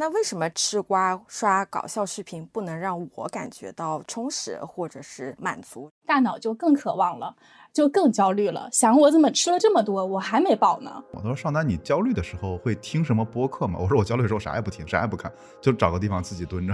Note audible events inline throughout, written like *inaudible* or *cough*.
那为什么吃瓜刷搞笑视频不能让我感觉到充实或者是满足？大脑就更渴望了，就更焦虑了，想我怎么吃了这么多，我还没饱呢？我说上单，你焦虑的时候会听什么播客吗？我说我焦虑的时候啥也不听，啥也不看，就找个地方自己蹲着。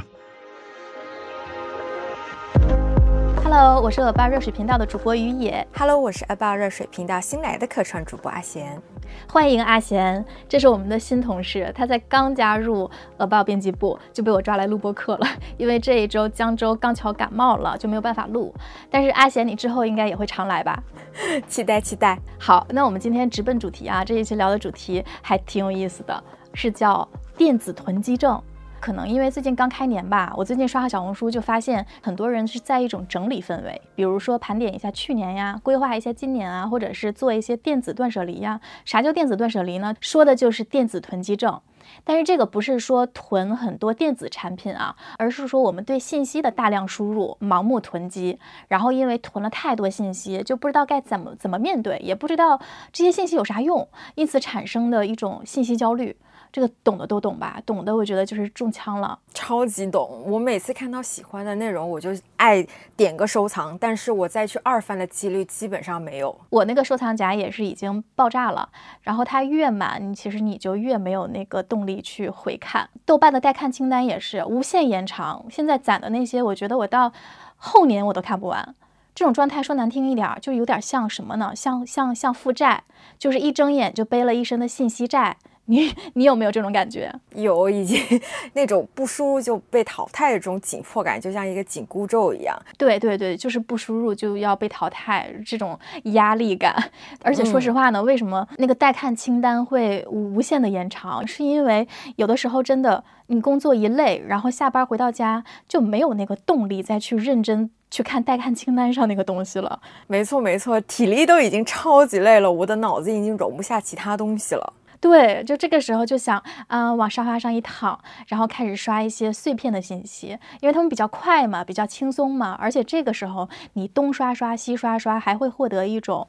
Hello，我是恶霸热水频道的主播于野。Hello，我是恶霸热水频道新来的客串主播阿贤。欢迎阿贤，这是我们的新同事，他在刚加入恶报编辑部就被我抓来录播课了。*laughs* 因为这一周江州刚巧感冒了，就没有办法录。但是阿贤，你之后应该也会常来吧？*laughs* 期待期待。好，那我们今天直奔主题啊，这一期聊的主题还挺有意思的，是叫电子囤积症。可能因为最近刚开年吧，我最近刷小红书就发现很多人是在一种整理氛围，比如说盘点一下去年呀，规划一下今年啊，或者是做一些电子断舍离呀。啥叫电子断舍离呢？说的就是电子囤积症。但是这个不是说囤很多电子产品啊，而是说我们对信息的大量输入，盲目囤积，然后因为囤了太多信息，就不知道该怎么怎么面对，也不知道这些信息有啥用，因此产生的一种信息焦虑。这个懂的都懂吧？懂的我觉得就是中枪了，超级懂。我每次看到喜欢的内容，我就爱点个收藏，但是我再去二翻的几率基本上没有。我那个收藏夹也是已经爆炸了，然后它越满，其实你就越没有那个动力去回看。豆瓣的待看清单也是无限延长，现在攒的那些，我觉得我到后年我都看不完。这种状态说难听一点，就有点像什么呢？像像像负债，就是一睁眼就背了一身的信息债。你 *laughs* 你有没有这种感觉？有，已经 *laughs* 那种不输入就被淘汰的这种紧迫感，就像一个紧箍咒一样。对对对，就是不输入就要被淘汰，这种压力感。而且说实话呢，嗯、为什么那个待看清单会无限的延长？是因为有的时候真的你工作一累，然后下班回到家就没有那个动力再去认真。去看待看清单上那个东西了，没错没错，体力都已经超级累了，我的脑子已经容不下其他东西了。对，就这个时候就想，嗯、往沙发上一躺，然后开始刷一些碎片的信息，因为他们比较快嘛，比较轻松嘛，而且这个时候你东刷刷西刷刷，还会获得一种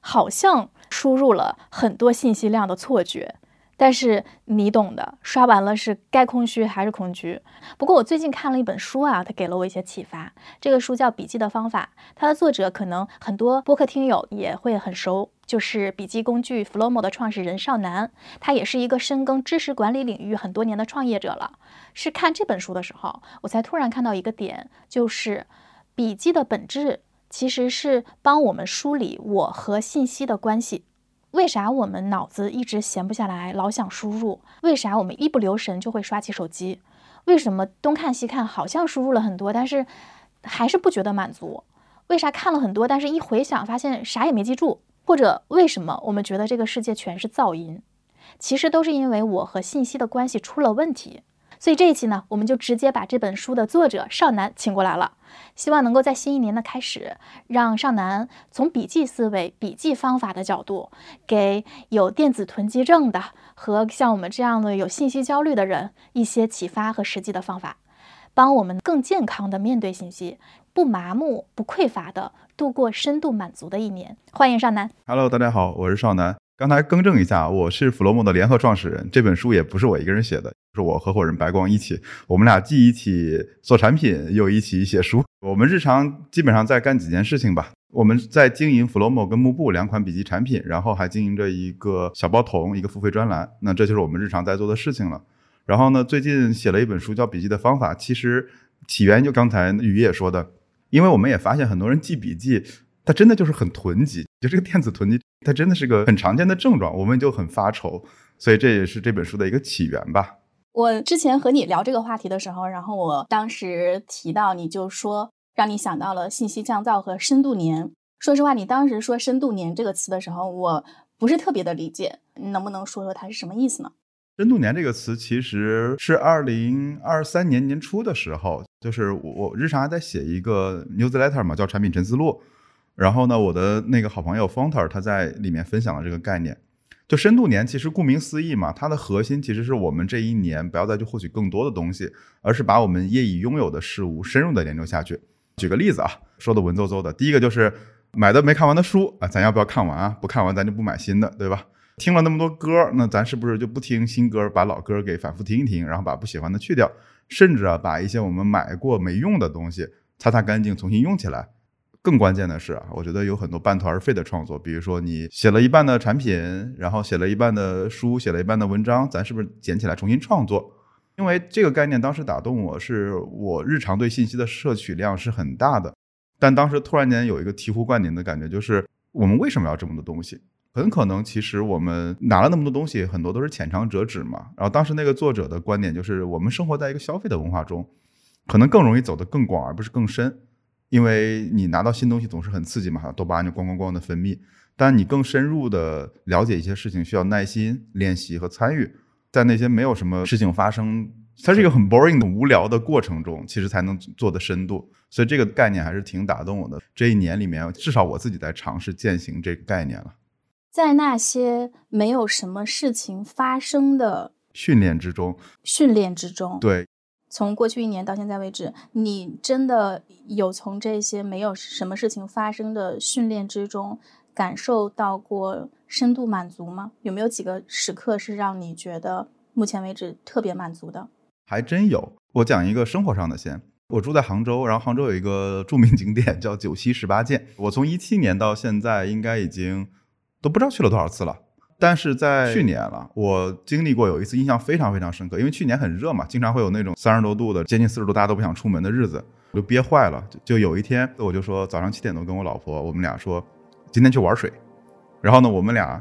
好像输入了很多信息量的错觉。但是你懂的，刷完了是该空虚还是空虚。不过我最近看了一本书啊，它给了我一些启发。这个书叫《笔记的方法》，它的作者可能很多播客听友也会很熟，就是笔记工具 Flomo 的创始人邵楠。他也是一个深耕知识管理领域很多年的创业者了。是看这本书的时候，我才突然看到一个点，就是笔记的本质其实是帮我们梳理我和信息的关系。为啥我们脑子一直闲不下来，老想输入？为啥我们一不留神就会刷起手机？为什么东看西看，好像输入了很多，但是还是不觉得满足？为啥看了很多，但是一回想发现啥也没记住？或者为什么我们觉得这个世界全是噪音？其实都是因为我和信息的关系出了问题。所以这一期呢，我们就直接把这本书的作者邵楠请过来了，希望能够在新一年的开始，让邵楠从笔记思维、笔记方法的角度，给有电子囤积症的和像我们这样的有信息焦虑的人一些启发和实际的方法，帮我们更健康的面对信息，不麻木、不匮乏的度过深度满足的一年。欢迎邵楠。Hello，大家好，我是邵楠。刚才更正一下，我是 Flomo 的联合创始人。这本书也不是我一个人写的，是我合伙人白光一起。我们俩既一起做产品，又一起写书。我们日常基本上在干几件事情吧。我们在经营 Flomo 跟幕布两款笔记产品，然后还经营着一个小包童，一个付费专栏。那这就是我们日常在做的事情了。然后呢，最近写了一本书叫《笔记的方法》，其实起源就刚才雨也说的，因为我们也发现很多人记笔记。它真的就是很囤积，就这个电子囤积，它真的是个很常见的症状，我们就很发愁，所以这也是这本书的一个起源吧。我之前和你聊这个话题的时候，然后我当时提到，你就说让你想到了信息降噪和深度年。说实话，你当时说深度年这个词的时候，我不是特别的理解，你能不能说说它是什么意思呢？深度年这个词其实是二零二三年年初的时候，就是我我日常还在写一个 newsletter 嘛，叫产品陈思录。然后呢，我的那个好朋友 Fonter 他在里面分享了这个概念。就深度年，其实顾名思义嘛，它的核心其实是我们这一年不要再去获取更多的东西，而是把我们业已拥有的事物深入的研究下去。举个例子啊，说的文绉绉的，第一个就是买的没看完的书啊，咱要不要看完啊？不看完咱就不买新的，对吧？听了那么多歌，那咱是不是就不听新歌，把老歌给反复听一听，然后把不喜欢的去掉，甚至啊，把一些我们买过没用的东西擦擦干净，重新用起来。更关键的是啊，我觉得有很多半途而废的创作，比如说你写了一半的产品，然后写了一半的书，写了一半的文章，咱是不是捡起来重新创作？因为这个概念当时打动我，是我日常对信息的摄取量是很大的，但当时突然间有一个醍醐灌顶的感觉，就是我们为什么要这么多东西？很可能其实我们拿了那么多东西，很多都是浅尝辄止嘛。然后当时那个作者的观点就是，我们生活在一个消费的文化中，可能更容易走得更广，而不是更深。因为你拿到新东西总是很刺激嘛，多巴胺就咣咣咣的分泌。但你更深入的了解一些事情，需要耐心练习和参与，在那些没有什么事情发生，它是一个很 boring 的无聊的过程中，其实才能做的深度。所以这个概念还是挺打动我的。这一年里面，至少我自己在尝试践行这个概念了。在那些没有什么事情发生的训练之中，训练之中，对。从过去一年到现在为止，你真的有从这些没有什么事情发生的训练之中感受到过深度满足吗？有没有几个时刻是让你觉得目前为止特别满足的？还真有。我讲一个生活上的先。我住在杭州，然后杭州有一个著名景点叫九溪十八涧。我从一七年到现在，应该已经都不知道去了多少次了。但是在去年了，我经历过有一次印象非常非常深刻，因为去年很热嘛，经常会有那种三十多度的、接近四十度，大家都不想出门的日子，我就憋坏了。就有一天，我就说早上七点多跟我老婆，我们俩说今天去玩水。然后呢，我们俩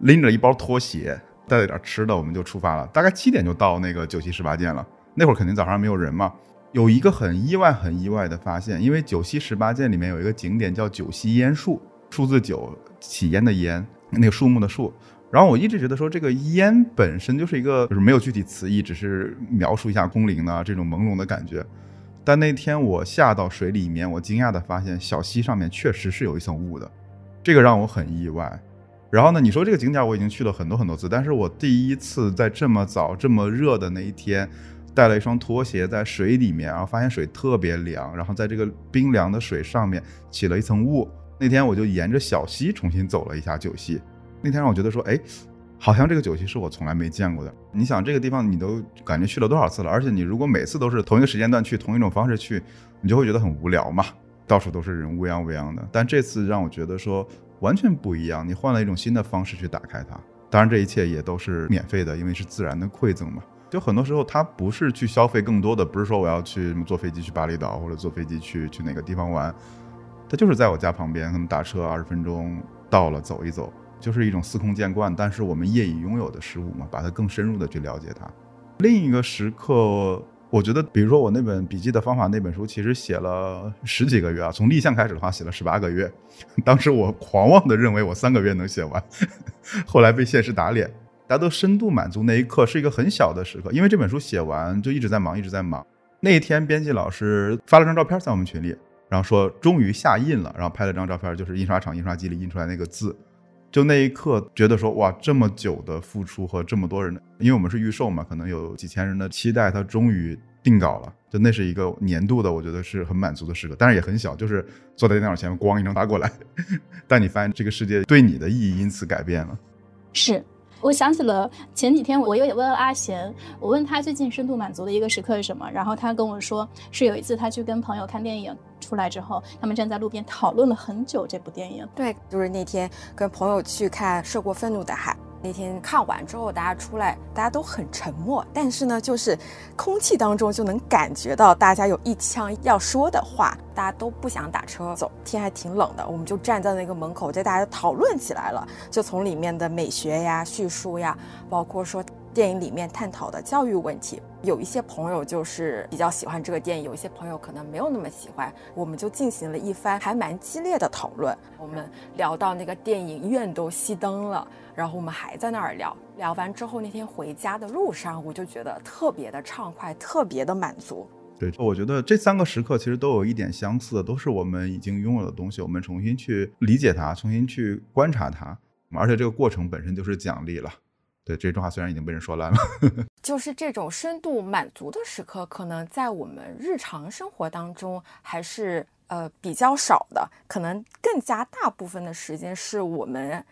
拎着一包拖鞋，带了点吃的，我们就出发了。大概七点就到那个九溪十八涧了。那会儿肯定早上没有人嘛。有一个很意外、很意外的发现，因为九溪十八涧里面有一个景点叫九溪烟树，数字九起烟的烟，那个树木的树。然后我一直觉得说这个烟本身就是一个就是没有具体词义，只是描述一下空灵的这种朦胧的感觉。但那天我下到水里面，我惊讶的发现小溪上面确实是有一层雾的，这个让我很意外。然后呢，你说这个景点我已经去了很多很多次，但是我第一次在这么早这么热的那一天，带了一双拖鞋在水里面，然后发现水特别凉，然后在这个冰凉的水上面起了一层雾。那天我就沿着小溪重新走了一下九溪。那天让我觉得说，哎，好像这个酒席是我从来没见过的。你想这个地方，你都感觉去了多少次了？而且你如果每次都是同一个时间段去，同一种方式去，你就会觉得很无聊嘛。到处都是人，乌泱乌泱的。但这次让我觉得说完全不一样，你换了一种新的方式去打开它。当然这一切也都是免费的，因为是自然的馈赠嘛。就很多时候它不是去消费更多的，不是说我要去坐飞机去巴厘岛或者坐飞机去去哪个地方玩，它就是在我家旁边，可能打车二十分钟到了，走一走。就是一种司空见惯，但是我们业已拥有的事物嘛，把它更深入的去了解它。另一个时刻，我觉得，比如说我那本笔记的方法那本书，其实写了十几个月啊，从立项开始的话，写了十八个月。当时我狂妄的认为我三个月能写完，*laughs* 后来被现实打脸。大家都深度满足那一刻是一个很小的时刻，因为这本书写完就一直在忙，一直在忙。那一天，编辑老师发了张照片在我们群里，然后说终于下印了，然后拍了张照片，就是印刷厂印刷机里印出来那个字。就那一刻，觉得说哇，这么久的付出和这么多人的，因为我们是预售嘛，可能有几千人的期待，它终于定稿了。就那是一个年度的，我觉得是很满足的时刻，但是也很小，就是坐在电脑前面，咣一张发过来。*laughs* 但你发现这个世界对你的意义因此改变了。是。我想起了前几天，我也问了阿贤，我问他最近深度满足的一个时刻是什么，然后他跟我说是有一次他去跟朋友看电影，出来之后，他们站在路边讨论了很久这部电影。对，就是那天跟朋友去看《涉过愤怒的海》。那天看完之后，大家出来，大家都很沉默，但是呢，就是空气当中就能感觉到大家有一腔要说的话，大家都不想打车走，天还挺冷的，我们就站在那个门口，在大家讨论起来了，就从里面的美学呀、叙述呀，包括说。电影里面探讨的教育问题，有一些朋友就是比较喜欢这个电影，有一些朋友可能没有那么喜欢。我们就进行了一番还蛮激烈的讨论。我们聊到那个电影院都熄灯了，然后我们还在那儿聊。聊完之后，那天回家的路上，我就觉得特别的畅快，特别的满足。对，我觉得这三个时刻其实都有一点相似，都是我们已经拥有的东西，我们重新去理解它，重新去观察它，而且这个过程本身就是奖励了。对这句话虽然已经被人说烂了，*laughs* 就是这种深度满足的时刻，可能在我们日常生活当中还是呃比较少的，可能更加大部分的时间是我们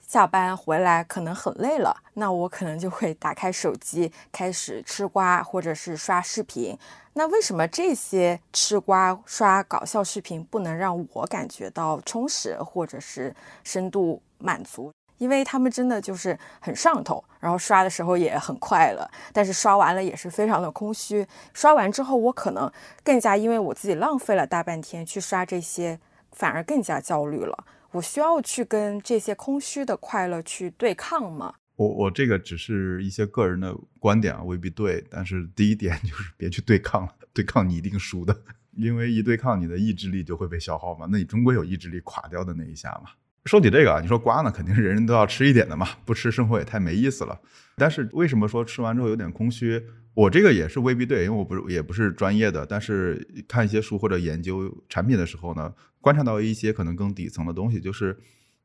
下班回来可能很累了，那我可能就会打开手机开始吃瓜，或者是刷视频。那为什么这些吃瓜刷搞笑视频不能让我感觉到充实或者是深度满足？因为他们真的就是很上头，然后刷的时候也很快乐，但是刷完了也是非常的空虚。刷完之后，我可能更加因为我自己浪费了大半天去刷这些，反而更加焦虑了。我需要去跟这些空虚的快乐去对抗吗？我我这个只是一些个人的观点啊，未必对。但是第一点就是 *laughs* 别去对抗了，对抗你一定输的，*laughs* 因为一对抗你的意志力就会被消耗嘛。那你终归有意志力垮掉的那一下嘛。说起这个啊，你说瓜呢，肯定是人人都要吃一点的嘛，不吃生活也太没意思了。但是为什么说吃完之后有点空虚？我这个也是未必对，因为我不是也不是专业的，但是看一些书或者研究产品的时候呢，观察到一些可能更底层的东西，就是，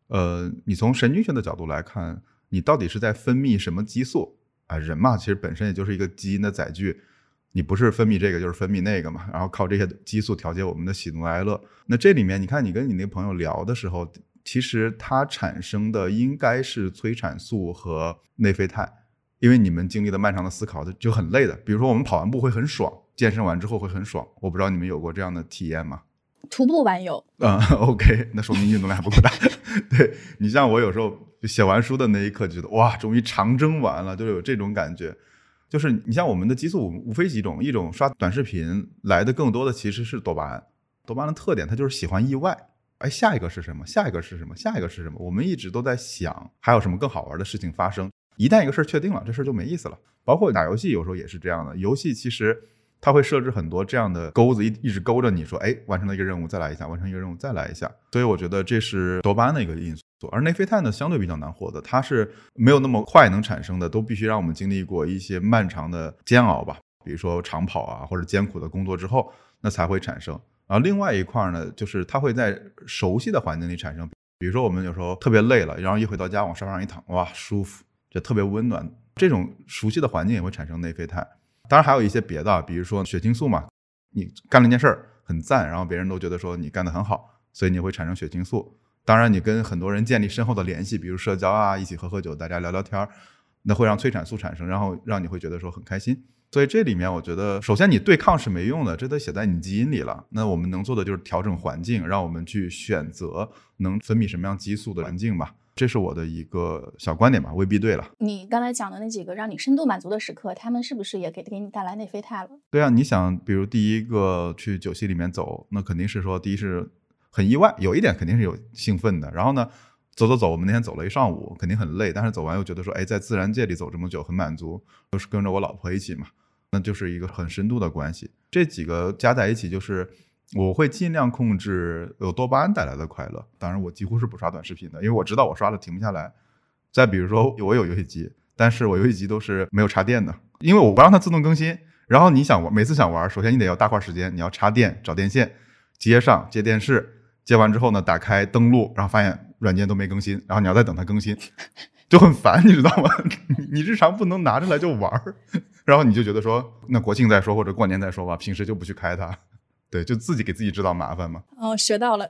呃，你从神经学的角度来看，你到底是在分泌什么激素啊？人嘛，其实本身也就是一个基因的载具，你不是分泌这个就是分泌那个嘛，然后靠这些激素调节我们的喜怒哀乐。那这里面，你看你跟你那朋友聊的时候，其实它产生的应该是催产素和内啡肽。因为你们经历了漫长的思考，就就很累的。比如说，我们跑完步会很爽，健身完之后会很爽。我不知道你们有过这样的体验吗？徒步完有。嗯，*laughs* OK，那说明运动量还不够大。*laughs* 对你像我有时候写完书的那一刻，觉得哇，终于长征完了，就有这种感觉。就是你像我们的激素无非几种，一种刷短视频来的更多的其实是多巴胺。多巴胺的特点，它就是喜欢意外。哎，下一个是什么？下一个是什么？下一个是什么？我们一直都在想，还有什么更好玩的事情发生。一旦一个事儿确定了，这事儿就没意思了。包括打游戏，有时候也是这样的。游戏其实它会设置很多这样的钩子，一一直勾着你说，哎，完成了一个任务，再来一下，完成一个任务，再来一下。所以我觉得这是多巴胺的一个因素。而内啡肽呢，相对比较难获得，它是没有那么快能产生的，都必须让我们经历过一些漫长的煎熬吧，比如说长跑啊，或者艰苦的工作之后，那才会产生。然后另外一块呢，就是它会在熟悉的环境里产生，比如说我们有时候特别累了，然后一回到家往沙发上一躺，哇，舒服。就特别温暖，这种熟悉的环境也会产生内啡肽。当然还有一些别的，比如说血清素嘛，你干了一件事儿很赞，然后别人都觉得说你干得很好，所以你会产生血清素。当然，你跟很多人建立深厚的联系，比如社交啊，一起喝喝酒，大家聊聊天儿，那会让催产素产生，然后让你会觉得说很开心。所以这里面我觉得，首先你对抗是没用的，这都写在你基因里了。那我们能做的就是调整环境，让我们去选择能分泌什么样激素的环境吧。这是我的一个小观点吧，未必对了。你刚才讲的那几个让你深度满足的时刻，他们是不是也给给你带来内啡肽了？对啊，你想，比如第一个去酒席里面走，那肯定是说，第一是很意外，有一点肯定是有兴奋的。然后呢，走走走，我们那天走了一上午，肯定很累，但是走完又觉得说，哎，在自然界里走这么久很满足，都是跟着我老婆一起嘛，那就是一个很深度的关系。这几个加在一起就是。我会尽量控制有多巴胺带来的快乐。当然，我几乎是不刷短视频的，因为我知道我刷了停不下来。再比如说，我有游戏机，但是我游戏机都是没有插电的，因为我不让它自动更新。然后你想玩，每次想玩，首先你得要大块时间，你要插电、找电线、接上、接电视，接完之后呢，打开登录，然后发现软件都没更新，然后你要再等它更新，*laughs* 就很烦，你知道吗？*laughs* 你日常不能拿出来就玩，*laughs* 然后你就觉得说，那国庆再说或者过年再说吧，平时就不去开它。对，就自己给自己制造麻烦嘛。哦，学到了。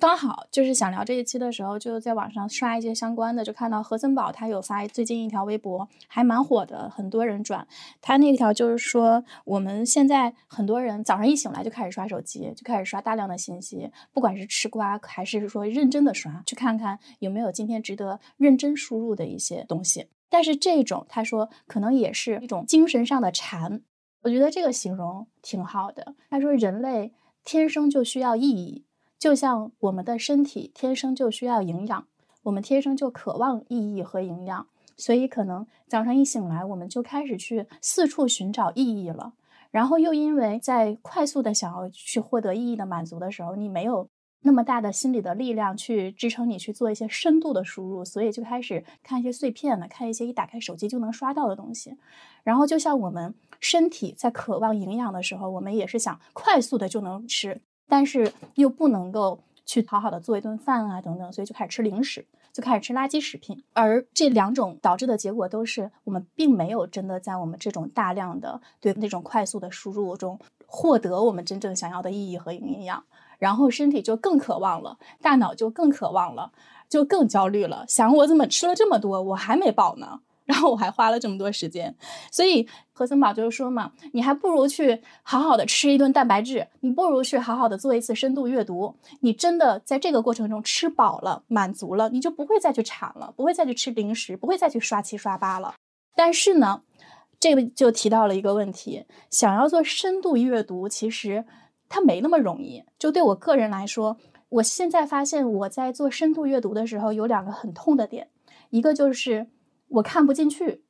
刚好就是想聊这一期的时候，就在网上刷一些相关的，就看到何森堡他有发最近一条微博，还蛮火的，很多人转。他那条就是说，我们现在很多人早上一醒来就开始刷手机，就开始刷大量的信息，不管是吃瓜还是说认真的刷，去看看有没有今天值得认真输入的一些东西。但是这种他说可能也是一种精神上的馋。我觉得这个形容挺好的。他说，人类天生就需要意义，就像我们的身体天生就需要营养，我们天生就渴望意义和营养。所以，可能早上一醒来，我们就开始去四处寻找意义了。然后，又因为在快速的想要去获得意义的满足的时候，你没有。那么大的心理的力量去支撑你去做一些深度的输入，所以就开始看一些碎片的，看一些一打开手机就能刷到的东西。然后就像我们身体在渴望营养的时候，我们也是想快速的就能吃，但是又不能够去好好的做一顿饭啊等等，所以就开始吃零食，就开始吃垃圾食品。而这两种导致的结果都是我们并没有真的在我们这种大量的对那种快速的输入中获得我们真正想要的意义和营养。然后身体就更渴望了，大脑就更渴望了，就更焦虑了，想我怎么吃了这么多，我还没饱呢。然后我还花了这么多时间，所以何森宝就是说嘛，你还不如去好好的吃一顿蛋白质，你不如去好好的做一次深度阅读。你真的在这个过程中吃饱了、满足了，你就不会再去馋了，不会再去吃零食，不会再去刷七刷八了。但是呢，这个就提到了一个问题，想要做深度阅读，其实它没那么容易。就对我个人来说，我现在发现我在做深度阅读的时候有两个很痛的点，一个就是。我看不进去，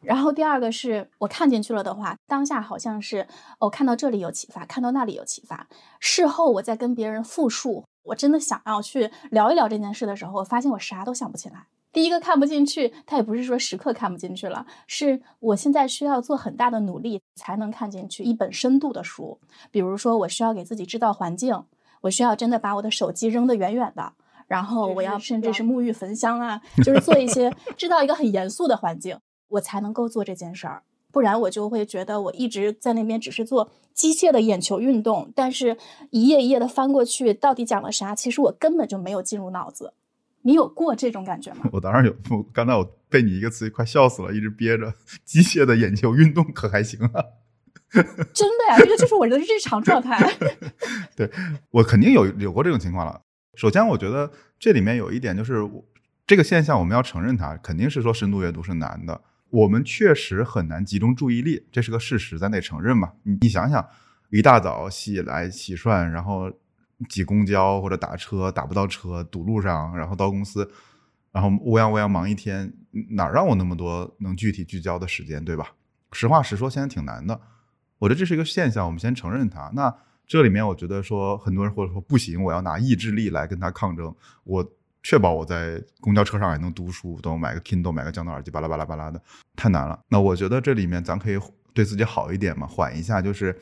然后第二个是我看进去了的话，当下好像是哦，看到这里有启发，看到那里有启发。事后我在跟别人复述，我真的想要去聊一聊这件事的时候，我发现我啥都想不起来。第一个看不进去，他也不是说时刻看不进去了，是我现在需要做很大的努力才能看进去一本深度的书。比如说，我需要给自己制造环境，我需要真的把我的手机扔得远远的。然后我要甚至是沐浴焚香啊，就是做一些制造一个很严肃的环境，我才能够做这件事儿。不然我就会觉得我一直在那边只是做机械的眼球运动，但是一页一页的翻过去，到底讲了啥？其实我根本就没有进入脑子。你有过这种感觉吗？我当然有。我刚才我被你一个词快笑死了，一直憋着。机械的眼球运动可还行啊？真的呀，这个就是我的日常状态。*laughs* 对我肯定有有过这种情况了。首先，我觉得这里面有一点就是，这个现象我们要承认它，肯定是说深度阅读是难的。我们确实很难集中注意力，这是个事实，咱得承认嘛。你你想想，一大早洗来洗涮，然后挤公交或者打车打不到车，堵路上，然后到公司，然后乌泱乌泱忙一天，哪让我那么多能具体聚焦的时间，对吧？实话实说，现在挺难的。我觉得这是一个现象，我们先承认它。那。这里面我觉得说很多人或者说不行，我要拿意志力来跟他抗争。我确保我在公交车上也能读书，等买个 Kindle，买个降噪耳机，巴拉巴拉巴拉的，太难了。那我觉得这里面咱可以对自己好一点嘛，缓一下。就是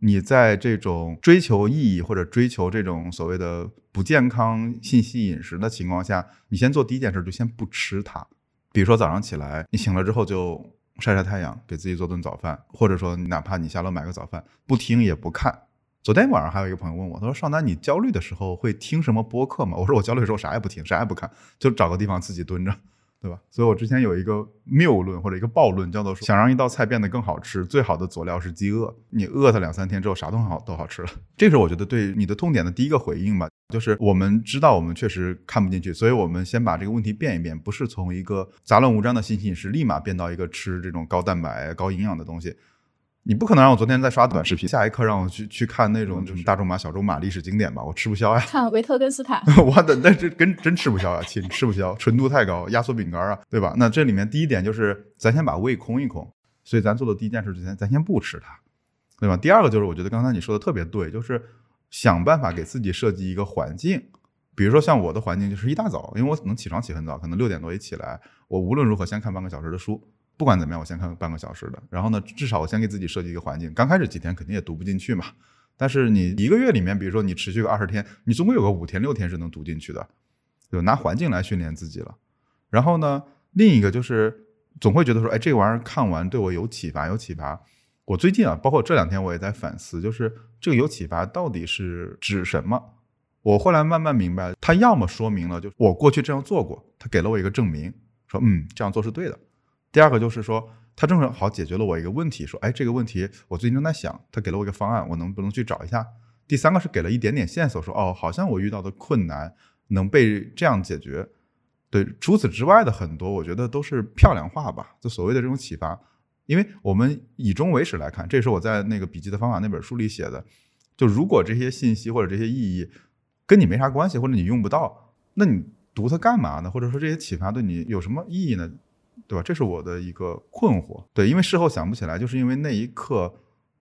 你在这种追求意义或者追求这种所谓的不健康信息饮食的情况下，你先做第一件事，就先不吃它。比如说早上起来，你醒了之后就晒晒太阳，给自己做顿早饭，或者说哪怕你下楼买个早饭，不听也不看。昨天晚上还有一个朋友问我，他说：“少南，你焦虑的时候会听什么播客吗？”我说：“我焦虑的时候啥也不听，啥也不看，就找个地方自己蹲着。”对吧？所以我之前有一个谬论或者一个暴论，叫做想让一道菜变得更好吃，最好的佐料是饥饿。你饿它两三天之后，啥都好都好吃了。这是我觉得对你的痛点的第一个回应吧，就是我们知道我们确实看不进去，所以我们先把这个问题变一变，不是从一个杂乱无章的信息饮食立马变到一个吃这种高蛋白、高营养的东西。你不可能让我昨天在刷短视频，下一刻让我去去看那种就是大仲马、小仲马历史经典吧？我吃不消呀。看维特根斯坦，*laughs* 我的那这跟真吃不消呀，亲吃不消，纯度太高，压缩饼干啊，对吧？那这里面第一点就是咱先把胃空一空，所以咱做的第一件事之前，咱先不吃它，对吧？第二个就是我觉得刚才你说的特别对，就是想办法给自己设计一个环境，比如说像我的环境就是一大早，因为我能起床起很早，可能六点多一起来，我无论如何先看半个小时的书。不管怎么样，我先看半个小时的，然后呢，至少我先给自己设计一个环境。刚开始几天肯定也读不进去嘛，但是你一个月里面，比如说你持续个二十天，你总归有个五天六天是能读进去的，就拿环境来训练自己了。然后呢，另一个就是总会觉得说，哎，这个玩意儿看完对我有启发，有启发。我最近啊，包括这两天我也在反思，就是这个有启发到底是指什么？我后来慢慢明白，它要么说明了就是我过去这样做过，它给了我一个证明，说嗯这样做是对的。第二个就是说，他正好解决了我一个问题，说，哎，这个问题我最近正在想，他给了我一个方案，我能不能去找一下？第三个是给了一点点线索，说，哦，好像我遇到的困难能被这样解决。对，除此之外的很多，我觉得都是漂亮话吧，就所谓的这种启发。因为我们以终为始来看，这是我在那个笔记的方法那本书里写的。就如果这些信息或者这些意义跟你没啥关系，或者你用不到，那你读它干嘛呢？或者说这些启发对你有什么意义呢？对吧？这是我的一个困惑。对，因为事后想不起来，就是因为那一刻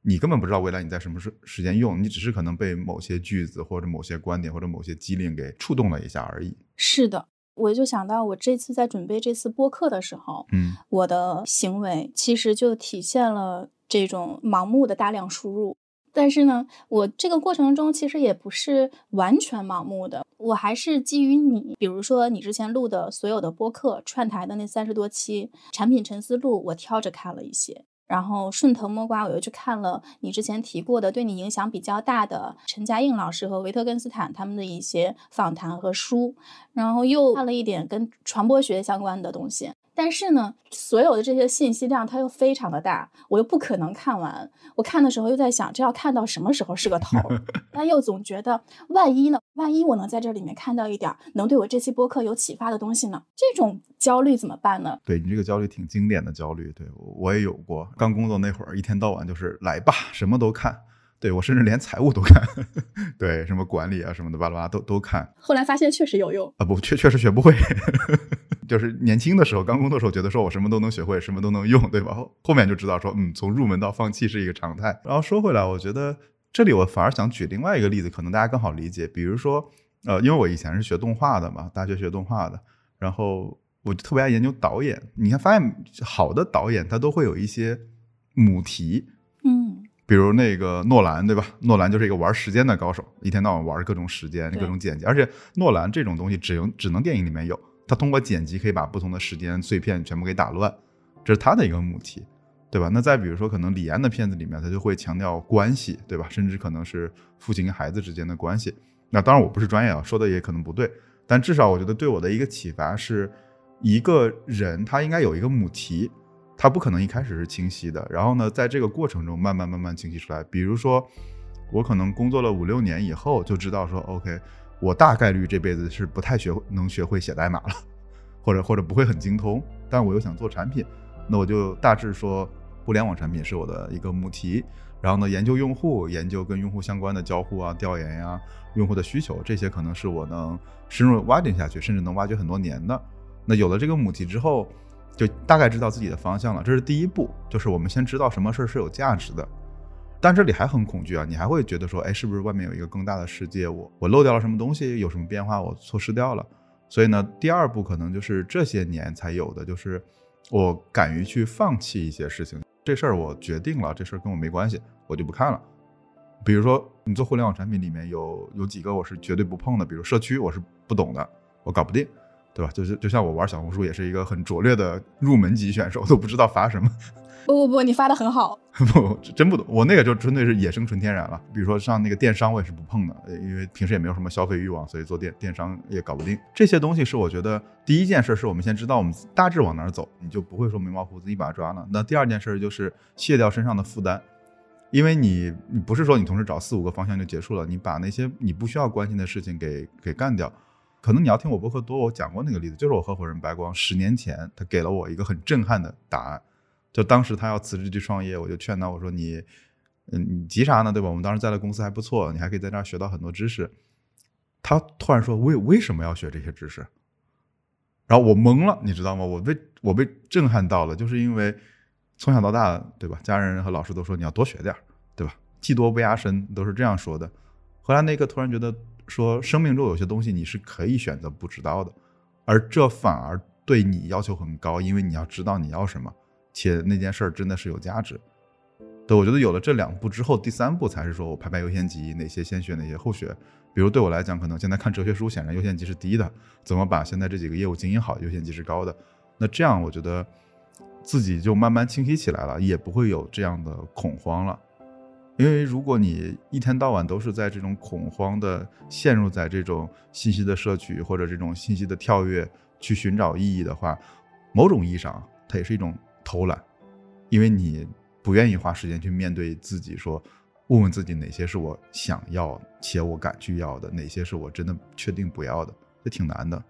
你根本不知道未来你在什么时时间用，你只是可能被某些句子或者某些观点或者某些机灵给触动了一下而已。是的，我就想到我这次在准备这次播客的时候，嗯，我的行为其实就体现了这种盲目的大量输入。但是呢，我这个过程中其实也不是完全盲目的，我还是基于你，比如说你之前录的所有的播客串台的那三十多期产品沉思录，我挑着看了一些。然后顺藤摸瓜，我又去看了你之前提过的对你影响比较大的陈嘉映老师和维特根斯坦他们的一些访谈和书，然后又看了一点跟传播学相关的东西。但是呢，所有的这些信息量它又非常的大，我又不可能看完。我看的时候又在想，这要看到什么时候是个头？*laughs* 但又总觉得，万一呢？万一我能在这里面看到一点能对我这期播客有启发的东西呢？这种焦虑怎么办呢？对你这个焦虑挺经典的焦虑，对我也有过。刚工作那会儿，一天到晚就是来吧，什么都看。对我甚至连财务都看，*laughs* 对什么管理啊什么的巴拉巴拉都都看。后来发现确实有用啊，不确确实学不会。*laughs* 就是年轻的时候刚工作的时候，觉得说我什么都能学会，什么都能用，对吧？后面就知道说，嗯，从入门到放弃是一个常态。然后说回来，我觉得这里我反而想举另外一个例子，可能大家更好理解。比如说，呃，因为我以前是学动画的嘛，大学学动画的，然后我就特别爱研究导演。你看，发现好的导演他都会有一些母题。嗯比如那个诺兰，对吧？诺兰就是一个玩时间的高手，一天到晚玩各种时间、各种剪辑。而且诺兰这种东西只能只能电影里面有，他通过剪辑可以把不同的时间碎片全部给打乱，这是他的一个母题，对吧？那再比如说，可能李安的片子里面，他就会强调关系，对吧？甚至可能是父亲跟孩子之间的关系。那当然我不是专业啊，说的也可能不对，但至少我觉得对我的一个启发是，一个人他应该有一个母题。他不可能一开始是清晰的，然后呢，在这个过程中慢慢慢慢清晰出来。比如说，我可能工作了五六年以后，就知道说，OK，我大概率这辈子是不太学能学会写代码了，或者或者不会很精通。但我又想做产品，那我就大致说，互联网产品是我的一个母题。然后呢，研究用户，研究跟用户相关的交互啊、调研呀、用户的需求，这些可能是我能深入挖掘下去，甚至能挖掘很多年的。那有了这个母题之后。就大概知道自己的方向了，这是第一步，就是我们先知道什么事儿是有价值的。但这里还很恐惧啊，你还会觉得说，哎，是不是外面有一个更大的世界？我我漏掉了什么东西？有什么变化？我错失掉了。所以呢，第二步可能就是这些年才有的，就是我敢于去放弃一些事情。这事儿我决定了，这事儿跟我没关系，我就不看了。比如说，你做互联网产品里面有有几个我是绝对不碰的，比如社区，我是不懂的，我搞不定。对吧？就是就像我玩小红书，也是一个很拙劣的入门级选手，都不知道发什么。不不不，你发的很好。*laughs* 不，真不懂。我那个就纯粹是野生纯天然了。比如说像那个电商，我也是不碰的，因为平时也没有什么消费欲望，所以做电电商也搞不定。这些东西是我觉得第一件事是我们先知道我们大致往哪儿走，你就不会说眉毛胡子一把抓了。那第二件事就是卸掉身上的负担，因为你你不是说你同时找四五个方向就结束了，你把那些你不需要关心的事情给给干掉。可能你要听我博客多，我讲过那个例子，就是我合伙人白光十年前，他给了我一个很震撼的答案。就当时他要辞职去创业，我就劝他，我说你，嗯，你急啥呢？对吧？我们当时在的公司还不错，你还可以在这儿学到很多知识。他突然说，为为什么要学这些知识？然后我懵了，你知道吗？我被我被震撼到了，就是因为从小到大，对吧？家人和老师都说你要多学点对吧？技多不压身，都是这样说的。后来那个突然觉得。说生命中有些东西你是可以选择不知道的，而这反而对你要求很高，因为你要知道你要什么，且那件事儿真的是有价值。对，我觉得有了这两步之后，第三步才是说我排排优先级，哪些先学，哪些后学。比如对我来讲，可能现在看哲学书，显然优先级是低的，怎么把现在这几个业务经营好，优先级是高的。那这样我觉得自己就慢慢清晰起来了，也不会有这样的恐慌了。因为如果你一天到晚都是在这种恐慌的陷入在这种信息的摄取或者这种信息的跳跃去寻找意义的话，某种意义上它也是一种偷懒，因为你不愿意花时间去面对自己，说问问自己哪些是我想要且我敢去要的，哪些是我真的确定不要的，这挺难的。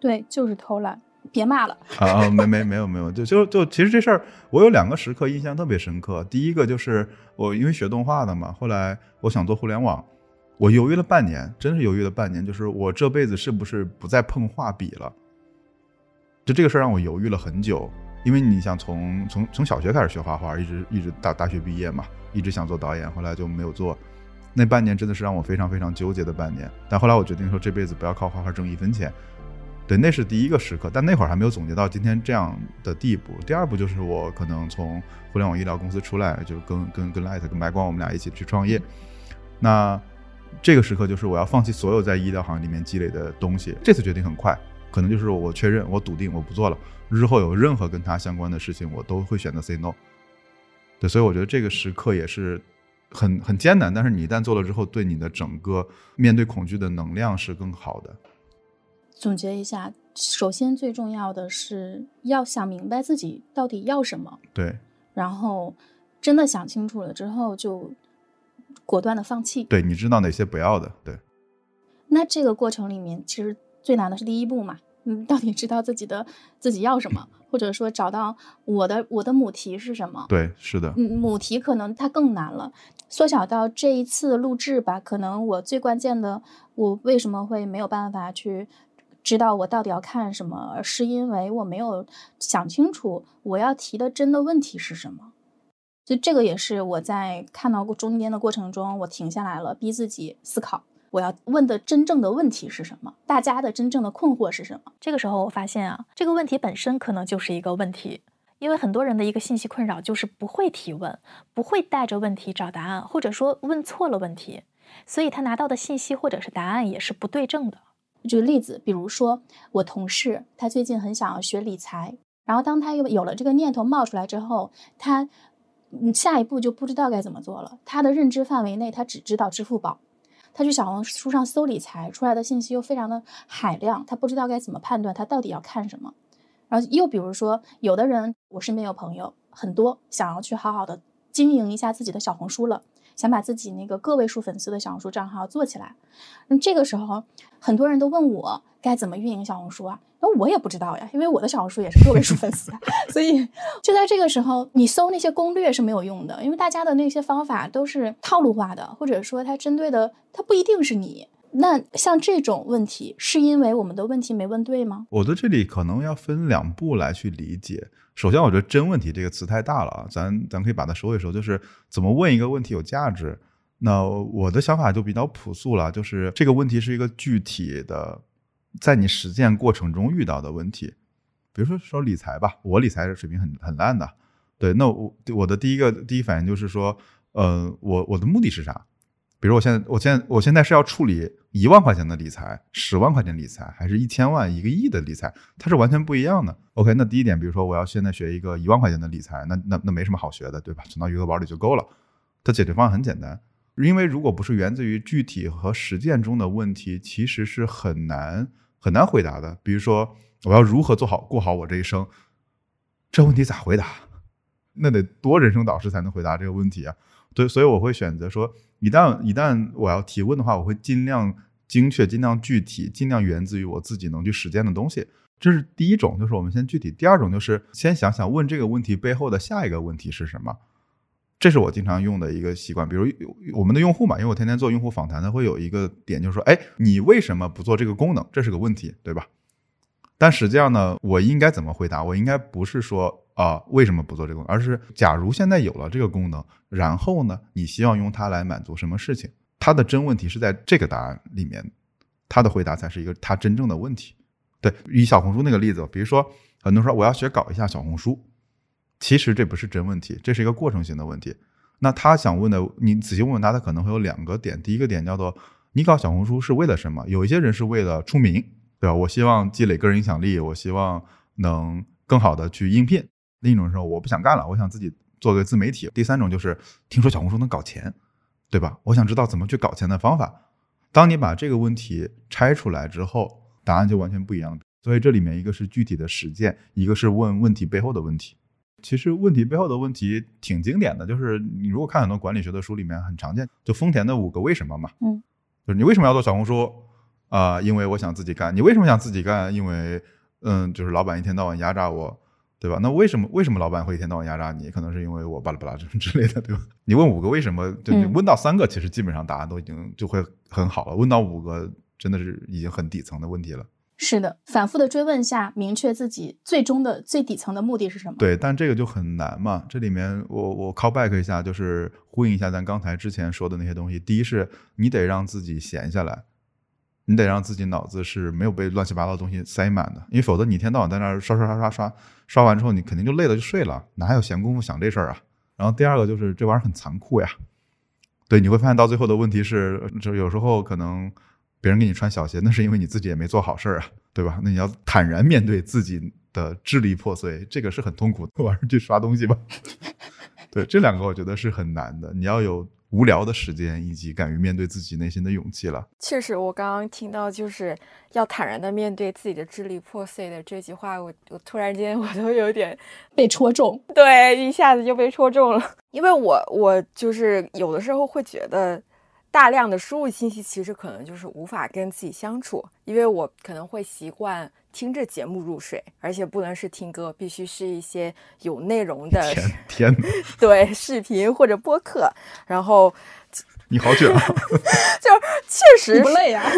对，就是偷懒。别骂了啊！没没没有没有，就就就其实这事儿，我有两个时刻印象特别深刻。第一个就是我因为学动画的嘛，后来我想做互联网，我犹豫了半年，真是犹豫了半年。就是我这辈子是不是不再碰画笔了？就这个事儿让我犹豫了很久。因为你想从从从小学开始学画画，一直一直到大学毕业嘛，一直想做导演，后来就没有做。那半年真的是让我非常非常纠结的半年。但后来我决定说，这辈子不要靠画画挣一分钱。对，那是第一个时刻，但那会儿还没有总结到今天这样的地步。第二步就是我可能从互联网医疗公司出来，就跟跟跟 Light 跟白光我们俩一起去创业。那这个时刻就是我要放弃所有在医疗行业里面积累的东西。这次决定很快，可能就是我确认，我笃定我不做了。日后有任何跟他相关的事情，我都会选择 say no。对，所以我觉得这个时刻也是很很艰难，但是你一旦做了之后，对你的整个面对恐惧的能量是更好的。总结一下，首先最重要的是要想明白自己到底要什么，对然后真的想清楚了之后，就果断的放弃。对，你知道哪些不要的，对那这个过程里面，其实最难的是第一步嘛，嗯，到底知道自己的自己要什么，或者说找到我的我的母题是什么。对，是的，嗯，母题可能它更难了。缩小到这一次录制吧，可能我最关键的，我为什么会没有办法去知道我到底要看什么，是因为我没有想清楚我要提的真的问题是什么。所以这个也是我在看到过中间的过程中，我停下来了，逼自己思考，我要问的真正的问题是什么，大家的真正的困惑是什么。这个时候我发现啊，这个问题本身可能就是一个问题，因为很多人的一个信息困扰就是不会提问，不会带着问题找答案，或者说问错了问题，所以他拿到的信息或者是答案也是不对症的。举个例子，比如说我同事，他最近很想要学理财，然后当他有有了这个念头冒出来之后，他嗯下一步就不知道该怎么做了。他的认知范围内，他只知道支付宝。他去小红书上搜理财，出来的信息又非常的海量，他不知道该怎么判断他到底要看什么。然后又比如说，有的人我身边有朋友很多想要去好好的经营一下自己的小红书了，想把自己那个个位数粉丝的小红书账号做起来。那这个时候，很多人都问我该怎么运营小红书啊？那我也不知道呀，因为我的小红书也是个位数粉丝啊，*laughs* 所以就在这个时候，你搜那些攻略是没有用的，因为大家的那些方法都是套路化的，或者说它针对的它不一定是你。那像这种问题，是因为我们的问题没问对吗？我的这里可能要分两步来去理解。首先，我觉得“真问题”这个词太大了啊，咱咱可以把它收一收，就是怎么问一个问题有价值。那我的想法就比较朴素了，就是这个问题是一个具体的，在你实践过程中遇到的问题。比如说说理财吧，我理财水平很很烂的，对，那我我的第一个第一反应就是说，呃，我我的目的是啥？比如我现在我现在我现在是要处理一万块钱的理财，十万块钱理财，还是一千万、一个亿的理财？它是完全不一样的。OK，那第一点，比如说我要现在学一个一万块钱的理财，那那那没什么好学的，对吧？存到余额宝里就够了。它解决方案很简单，因为如果不是源自于具体和实践中的问题，其实是很难很难回答的。比如说我要如何做好过好我这一生，这问题咋回答？*laughs* 那得多人生导师才能回答这个问题啊！对，所以我会选择说，一旦一旦我要提问的话，我会尽量精确、尽量具体、尽量源自于我自己能去实践的东西。这是第一种，就是我们先具体；第二种就是先想想问这个问题背后的下一个问题是什么。这是我经常用的一个习惯。比如我们的用户嘛，因为我天天做用户访谈，他会有一个点，就是说，哎，你为什么不做这个功能？这是个问题，对吧？但实际上呢，我应该怎么回答？我应该不是说啊为什么不做这个功能，而是假如现在有了这个功能，然后呢，你希望用它来满足什么事情？它的真问题是在这个答案里面，他的回答才是一个他真正的问题。对，以小红书那个例子，比如说很多人说我要学搞一下小红书，其实这不是真问题，这是一个过程性的问题。那他想问的，你仔细问问他，他可能会有两个点。第一个点叫做你搞小红书是为了什么？有一些人是为了出名。对吧？我希望积累个人影响力，我希望能更好的去应聘。另一种是我不想干了，我想自己做个自媒体。第三种就是听说小红书能搞钱，对吧？我想知道怎么去搞钱的方法。当你把这个问题拆出来之后，答案就完全不一样。所以这里面一个是具体的实践，一个是问问题背后的问题。其实问题背后的问题挺经典的，就是你如果看很多管理学的书里面很常见，就丰田的五个为什么嘛，嗯，就是你为什么要做小红书？啊，因为我想自己干。你为什么想自己干？因为，嗯，就是老板一天到晚压榨我，对吧？那为什么为什么老板会一天到晚压榨你？可能是因为我巴拉巴拉这种 *laughs* 之类的，对吧？你问五个为什么，就你问到三个，其实基本上答案都已经就会很好了。问到五个，真的是已经很底层的问题了。是的，反复的追问下，明确自己最终的最底层的目的是什么？对，但这个就很难嘛。这里面我我 call back 一下，就是呼应一下咱刚才之前说的那些东西。第一是你得让自己闲下来。你得让自己脑子是没有被乱七八糟的东西塞满的，因为否则你一天到晚在那刷刷刷刷刷，刷完之后你肯定就累了就睡了，哪有闲工夫想这事儿啊？然后第二个就是这玩意儿很残酷呀，对，你会发现到最后的问题是，就有时候可能别人给你穿小鞋，那是因为你自己也没做好事儿啊，对吧？那你要坦然面对自己的支离破碎，这个是很痛苦的，*laughs* 晚上去刷东西吧。*laughs* 对，这两个我觉得是很难的，你要有无聊的时间，以及敢于面对自己内心的勇气了。确实，我刚刚听到就是要坦然的面对自己的支离破碎的这句话，我我突然间 *laughs* 我都有点被戳中，对，一下子就被戳中了。*laughs* 因为我我就是有的时候会觉得。大量的输入信息，其实可能就是无法跟自己相处，因为我可能会习惯听着节目入睡，而且不能是听歌，必须是一些有内容的天，对视频或者播客，然后。你好卷啊！*laughs* 就确实不累啊，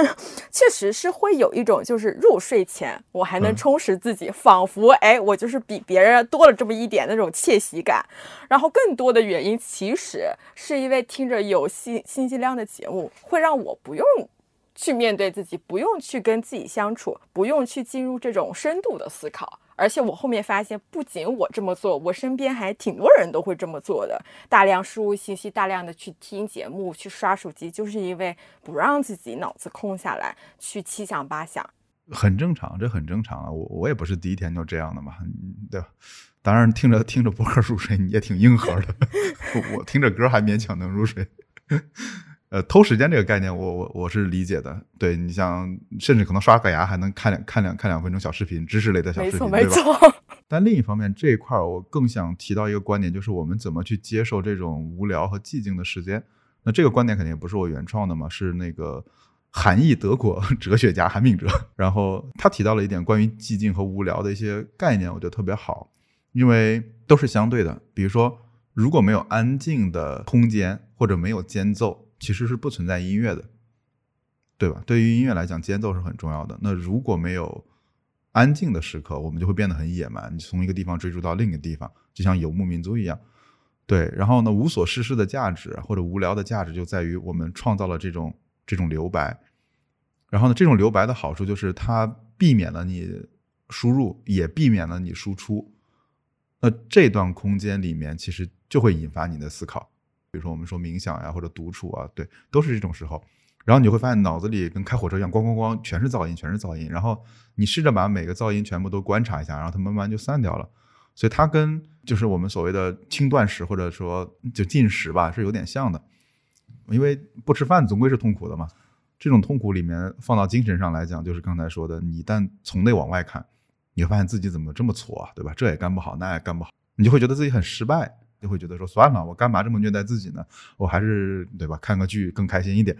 确实是会有一种，就是入睡前我还能充实自己，仿佛哎，我就是比别人多了这么一点那种窃喜感。然后更多的原因，其实是因为听着有信信息量的节目，会让我不用去面对自己，不用去跟自己相处，不用去进入这种深度的思考。而且我后面发现，不仅我这么做，我身边还挺多人都会这么做的。大量输入信息，大量的去听节目，去刷手机，就是因为不让自己脑子空下来，去七想八想。很正常，这很正常啊。我我也不是第一天就这样的嘛，对吧？当然，听着听着播客入睡，你也挺硬核的。*laughs* 我听着歌还勉强能入睡。呃，偷时间这个概念，我我我是理解的。对你像，甚至可能刷个牙还能看两看两看两分钟小视频，知识类的小视频，对吧？*laughs* 但另一方面，这一块我更想提到一个观点，就是我们怎么去接受这种无聊和寂静的时间。那这个观点肯定也不是我原创的嘛，是那个韩裔德国 *laughs* 哲学家韩炳哲，然后他提到了一点关于寂静和无聊的一些概念，我觉得特别好，因为都是相对的。比如说，如果没有安静的空间，或者没有间奏。其实是不存在音乐的，对吧？对于音乐来讲，间奏是很重要的。那如果没有安静的时刻，我们就会变得很野蛮。你从一个地方追逐到另一个地方，就像游牧民族一样。对，然后呢，无所事事的价值或者无聊的价值就在于我们创造了这种这种留白。然后呢，这种留白的好处就是它避免了你输入，也避免了你输出。那这段空间里面，其实就会引发你的思考。比如说，我们说冥想呀，或者独处啊，对，都是这种时候。然后你会发现，脑子里跟开火车一样，咣咣咣，全是噪音，全是噪音。然后你试着把每个噪音全部都观察一下，然后它慢慢就散掉了。所以它跟就是我们所谓的轻断食或者说就进食吧，是有点像的。因为不吃饭总归是痛苦的嘛。这种痛苦里面放到精神上来讲，就是刚才说的，你一旦从内往外看，你会发现自己怎么这么挫啊，对吧？这也干不好，那也干不好，你就会觉得自己很失败。就会觉得说算了，我干嘛这么虐待自己呢？我还是对吧，看个剧更开心一点。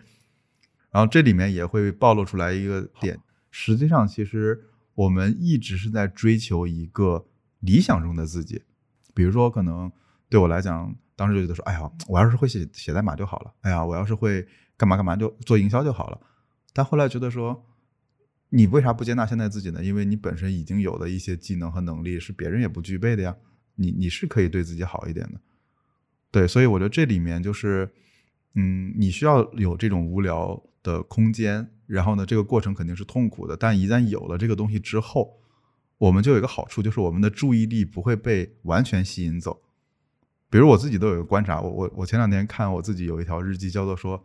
然后这里面也会暴露出来一个点，实际上其实我们一直是在追求一个理想中的自己。比如说，可能对我来讲，当时就觉得说，哎呀，我要是会写写代码就好了。哎呀，我要是会干嘛干嘛就做营销就好了。但后来觉得说，你为啥不接纳现在自己呢？因为你本身已经有的一些技能和能力是别人也不具备的呀。你你是可以对自己好一点的，对，所以我觉得这里面就是，嗯，你需要有这种无聊的空间，然后呢，这个过程肯定是痛苦的，但一旦有了这个东西之后，我们就有一个好处，就是我们的注意力不会被完全吸引走。比如我自己都有一个观察，我我我前两天看我自己有一条日记，叫做说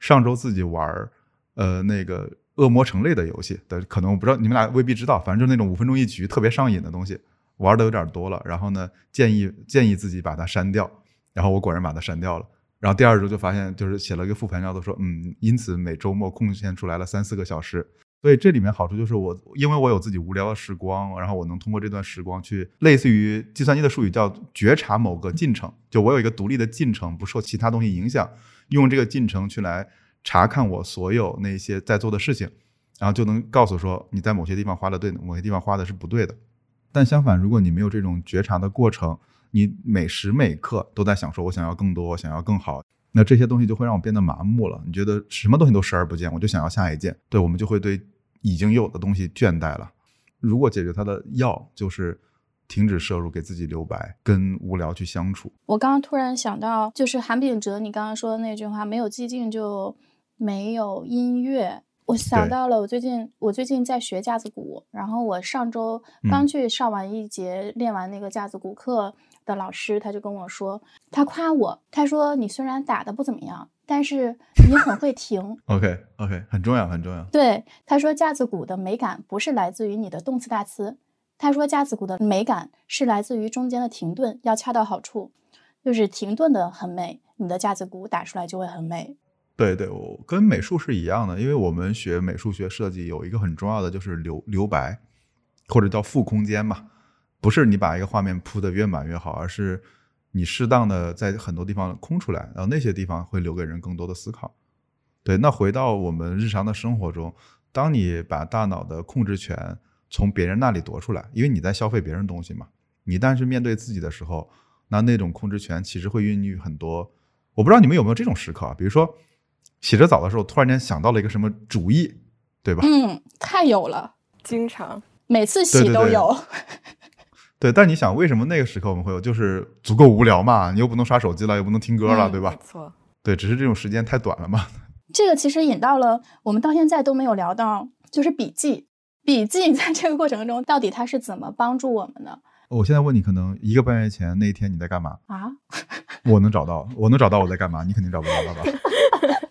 上周自己玩呃那个恶魔城类的游戏，的可能我不知道你们俩未必知道，反正就是那种五分钟一局特别上瘾的东西。玩的有点多了，然后呢，建议建议自己把它删掉，然后我果然把它删掉了。然后第二周就发现，就是写了一个复盘，叫做说，嗯，因此每周末贡献出来了三四个小时。所以这里面好处就是我，因为我有自己无聊的时光，然后我能通过这段时光去，类似于计算机的术语叫觉察某个进程，就我有一个独立的进程，不受其他东西影响，用这个进程去来查看我所有那些在做的事情，然后就能告诉说你在某些地方花的对，某些地方花的是不对的。但相反，如果你没有这种觉察的过程，你每时每刻都在想说“我想要更多，我想要更好”，那这些东西就会让我变得麻木了。你觉得什么东西都视而不见，我就想要下一件。对我们就会对已经有的东西倦怠了。如果解决它的药，就是停止摄入，给自己留白，跟无聊去相处。我刚刚突然想到，就是韩炳哲你刚刚说的那句话：“没有寂静，就没有音乐。”我想到了，我最近我最近在学架子鼓，然后我上周刚去上完一节练完那个架子鼓课的老师，他就跟我说，他夸我，他说你虽然打的不怎么样，但是你很会停。*laughs* OK OK，很重要很重要。对，他说架子鼓的美感不是来自于你的动词大词，他说架子鼓的美感是来自于中间的停顿要恰到好处。就是停顿的很美，你的架子鼓打出来就会很美。对对，我跟美术是一样的，因为我们学美术学设计有一个很重要的就是留留白，或者叫负空间嘛，不是你把一个画面铺得越满越好，而是你适当的在很多地方空出来，然后那些地方会留给人更多的思考。对，那回到我们日常的生活中，当你把大脑的控制权从别人那里夺出来，因为你在消费别人东西嘛，你但是面对自己的时候，那那种控制权其实会孕育很多。我不知道你们有没有这种时刻啊，比如说。洗着澡的时候，突然间想到了一个什么主意，对吧？嗯，太有了，经常每次洗都有。对，但你想，为什么那个时刻我们会有？就是足够无聊嘛，你又不能刷手机了，又不能听歌了，对吧？没错。对，只是这种时间太短了嘛。*laughs* 这个其实引到了我们到现在都没有聊到，就是笔记。笔记在这个过程中，到底它是怎么帮助我们的？我现在问你，可能一个半月前那一天你在干嘛啊？*laughs* 我能找到，我能找到我在干嘛，你肯定找不到了吧？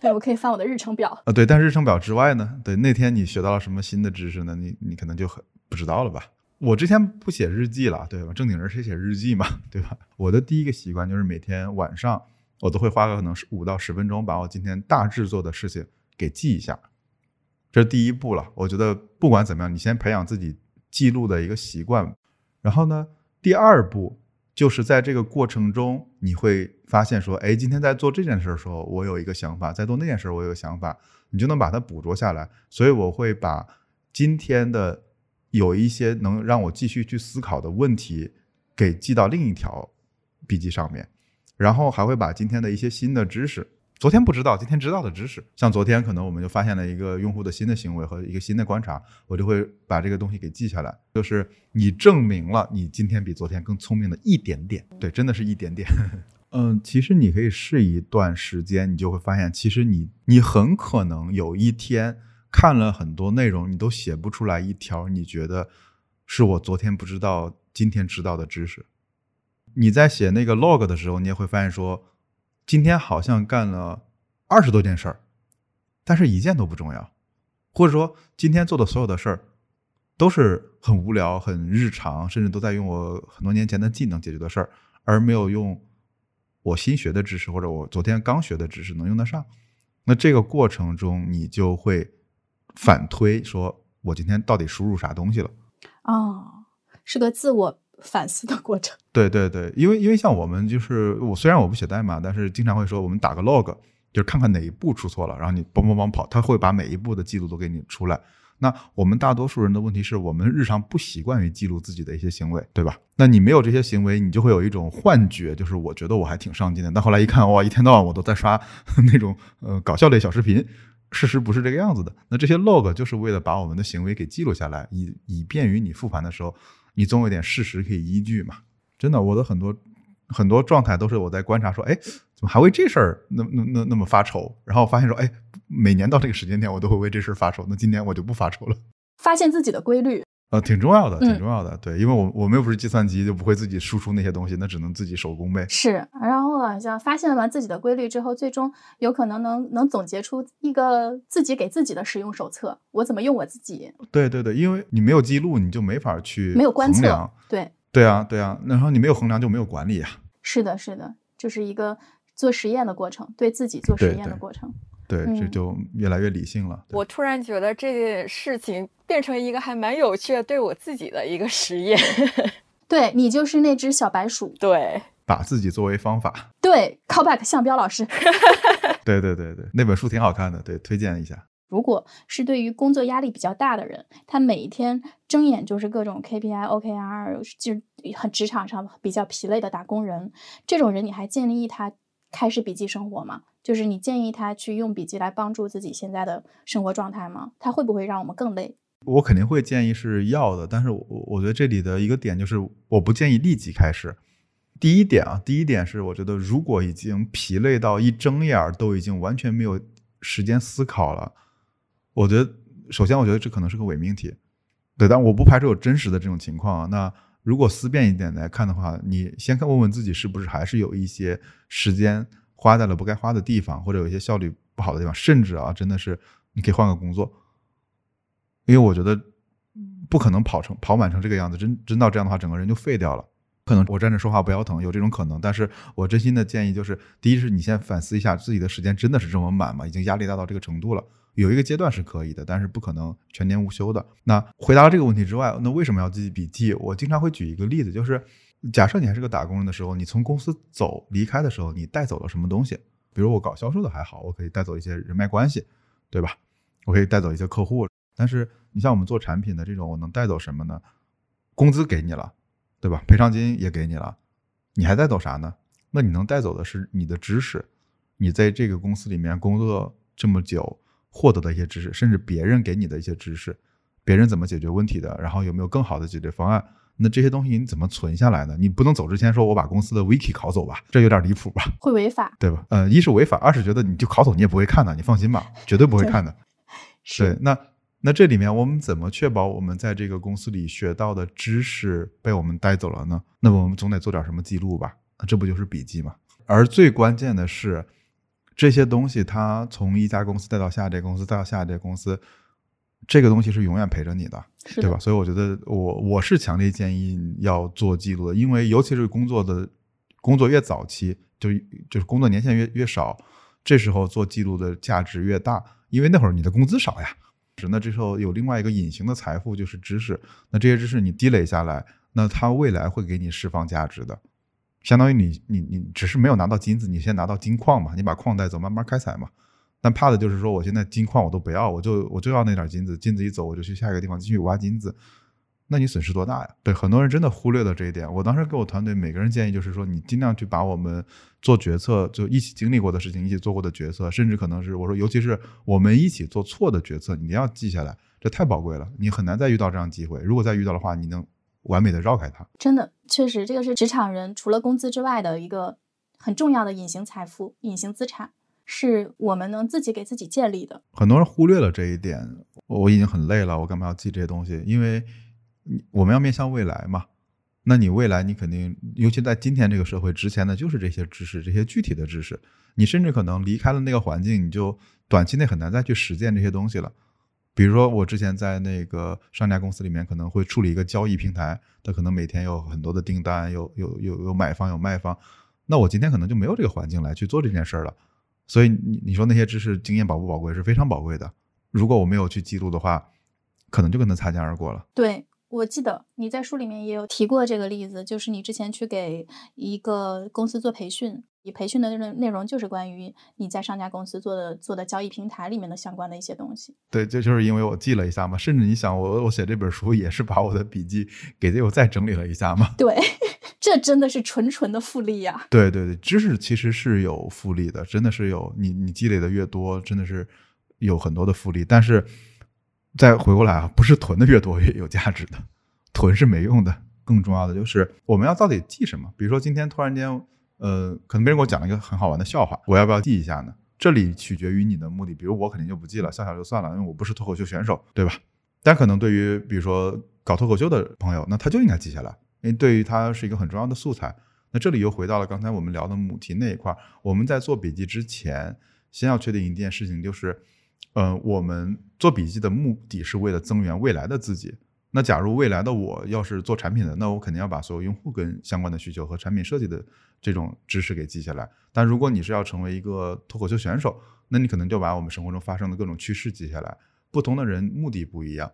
对，我可以翻我的日程表啊。对，但日程表之外呢？对，那天你学到了什么新的知识呢？你你可能就很不知道了吧？我之前不写日记了，对吧？正经人谁写日记嘛，对吧？我的第一个习惯就是每天晚上我都会花个可能是五到十分钟，把我今天大致做的事情给记一下，这是第一步了。我觉得不管怎么样，你先培养自己记录的一个习惯。然后呢，第二步就是在这个过程中，你会发现说，哎，今天在做这件事的时候，我有一个想法；在做那件事，我有想法，你就能把它捕捉下来。所以我会把今天的有一些能让我继续去思考的问题给记到另一条笔记上面，然后还会把今天的一些新的知识。昨天不知道，今天知道的知识，像昨天可能我们就发现了一个用户的新的行为和一个新的观察，我就会把这个东西给记下来。就是你证明了你今天比昨天更聪明的一点点，对，真的是一点点。*laughs* 嗯，其实你可以试一段时间，你就会发现，其实你你很可能有一天看了很多内容，你都写不出来一条你觉得是我昨天不知道今天知道的知识。你在写那个 log 的时候，你也会发现说。今天好像干了二十多件事儿，但是一件都不重要，或者说今天做的所有的事儿都是很无聊、很日常，甚至都在用我很多年前的技能解决的事儿，而没有用我新学的知识或者我昨天刚学的知识能用得上。那这个过程中，你就会反推说，我今天到底输入啥东西了？哦，是个自我。反思的过程，对对对，因为因为像我们就是我虽然我不写代码，但是经常会说我们打个 log，就是看看哪一步出错了，然后你嘣嘣嘣跑，他会把每一步的记录都给你出来。那我们大多数人的问题是我们日常不习惯于记录自己的一些行为，对吧？那你没有这些行为，你就会有一种幻觉，就是我觉得我还挺上进的，但后来一看，哇，一天到晚我都在刷 *laughs* 那种呃搞笑类小视频，事实不是这个样子的。那这些 log 就是为了把我们的行为给记录下来，以以便于你复盘的时候。你总有点事实可以依据嘛？真的，我的很多很多状态都是我在观察，说，哎，怎么还为这事儿那那那那么发愁？然后发现说，哎，每年到这个时间点，我都会为这事儿发愁。那今年我就不发愁了。发现自己的规律，呃，挺重要的，挺重要的。对，因为我我们又不是计算机，就不会自己输出那些东西，那只能自己手工呗。是，然后好像发现完自己的规律之后，最终有可能能能总结出一个自己给自己的使用手册。我怎么用我自己？对对对，因为你没有记录，你就没法去没有观测。对对啊对啊，然后你没有衡量，就没有管理啊。*laughs* 是的，是的，就是一个做实验的过程，对自己做实验的过程。对，这就越来越理性了。我突然觉得这件事情变成一个还蛮有趣的，对我自己的一个实验。*laughs* 对你就是那只小白鼠。对，把自己作为方法。对，callback 向彪老师。*laughs* *laughs* 对对对对，那本书挺好看的，对，推荐一下。如果是对于工作压力比较大的人，他每一天睁眼就是各种 KPI、OKR，就很职场上比较疲累的打工人，这种人你还建议他开始笔记生活吗？就是你建议他去用笔记来帮助自己现在的生活状态吗？他会不会让我们更累？我肯定会建议是要的，但是我我觉得这里的一个点就是，我不建议立即开始。第一点啊，第一点是我觉得如果已经疲累到一睁眼都已经完全没有时间思考了。我觉得，首先，我觉得这可能是个伪命题，对，但我不排除有真实的这种情况啊。那如果思辨一点来看的话，你先看问问自己，是不是还是有一些时间花在了不该花的地方，或者有一些效率不好的地方，甚至啊，真的是你可以换个工作，因为我觉得不可能跑成跑满成这个样子，真真到这样的话，整个人就废掉了。可能我站着说话不腰疼，有这种可能。但是我真心的建议就是，第一是你先反思一下自己的时间真的是这么满吗？已经压力大到这个程度了。有一个阶段是可以的，但是不可能全年无休的。那回答了这个问题之外，那为什么要记笔记？我经常会举一个例子，就是假设你还是个打工人的时候，你从公司走离开的时候，你带走了什么东西？比如我搞销售的还好，我可以带走一些人脉关系，对吧？我可以带走一些客户。但是你像我们做产品的这种，我能带走什么呢？工资给你了。对吧？赔偿金也给你了，你还带走啥呢？那你能带走的是你的知识，你在这个公司里面工作这么久获得的一些知识，甚至别人给你的一些知识，别人怎么解决问题的，然后有没有更好的解决方案？那这些东西你怎么存下来呢？你不能走之前说我把公司的 wiki 拷走吧，这有点离谱吧？会违法，对吧？呃，一是违法，二是觉得你就拷走你也不会看的，你放心吧，绝对不会看的。*laughs* 是，那。那这里面我们怎么确保我们在这个公司里学到的知识被我们带走了呢？那么我们总得做点什么记录吧？那这不就是笔记吗？而最关键的是，这些东西它从一家公司带到下一家公司，再到下一家公司，这个东西是永远陪着你的，对吧？所以我觉得我我是强烈建议要做记录的，因为尤其是工作的工作越早期，就就是工作年限越越少，这时候做记录的价值越大，因为那会儿你的工资少呀。那这时候有另外一个隐形的财富，就是知识。那这些知识你积累下来，那它未来会给你释放价值的，相当于你你你只是没有拿到金子，你先拿到金矿嘛，你把矿带走，慢慢开采嘛。但怕的就是说，我现在金矿我都不要，我就我就要那点金子，金子一走，我就去下一个地方继续挖金子。那你损失多大呀？对，很多人真的忽略了这一点。我当时给我团队每个人建议就是说，你尽量去把我们做决策就一起经历过的事情、一起做过的决策，甚至可能是我说，尤其是我们一起做错的决策，你要记下来，这太宝贵了。你很难再遇到这样机会。如果再遇到的话，你能完美的绕开它。真的，确实，这个是职场人除了工资之外的一个很重要的隐形财富、隐形资产，是我们能自己给自己建立的。很多人忽略了这一点。我已经很累了，我干嘛要记这些东西？因为。我们要面向未来嘛？那你未来你肯定，尤其在今天这个社会，值钱的就是这些知识，这些具体的知识。你甚至可能离开了那个环境，你就短期内很难再去实践这些东西了。比如说，我之前在那个上家公司里面，可能会处理一个交易平台，它可能每天有很多的订单，有有有有买方有卖方。那我今天可能就没有这个环境来去做这件事了。所以你你说那些知识经验宝不宝贵？是非常宝贵的。如果我没有去记录的话，可能就跟他擦肩而过了。对。我记得你在书里面也有提过这个例子，就是你之前去给一个公司做培训，你培训的内容内容就是关于你在上家公司做的做的交易平台里面的相关的一些东西。对，这就是因为我记了一下嘛，甚至你想我我写这本书也是把我的笔记给又再整理了一下嘛。对，*laughs* 这真的是纯纯的复利呀。对对对，知识其实是有复利的，真的是有你你积累的越多，真的是有很多的复利，但是。再回过来啊，不是囤的越多越有价值的，囤是没用的。更重要的就是我们要到底记什么？比如说今天突然间，呃，可能别人给我讲了一个很好玩的笑话，我要不要记一下呢？这里取决于你的目的。比如我肯定就不记了，笑笑就算了，因为我不是脱口秀选手，对吧？但可能对于比如说搞脱口秀的朋友，那他就应该记下来，因为对于他是一个很重要的素材。那这里又回到了刚才我们聊的母题那一块儿，我们在做笔记之前，先要确定一件事情，就是。呃，我们做笔记的目的是为了增援未来的自己。那假如未来的我要是做产品的，那我肯定要把所有用户跟相关的需求和产品设计的这种知识给记下来。但如果你是要成为一个脱口秀选手，那你可能就把我们生活中发生的各种趋势记下来。不同的人目的不一样。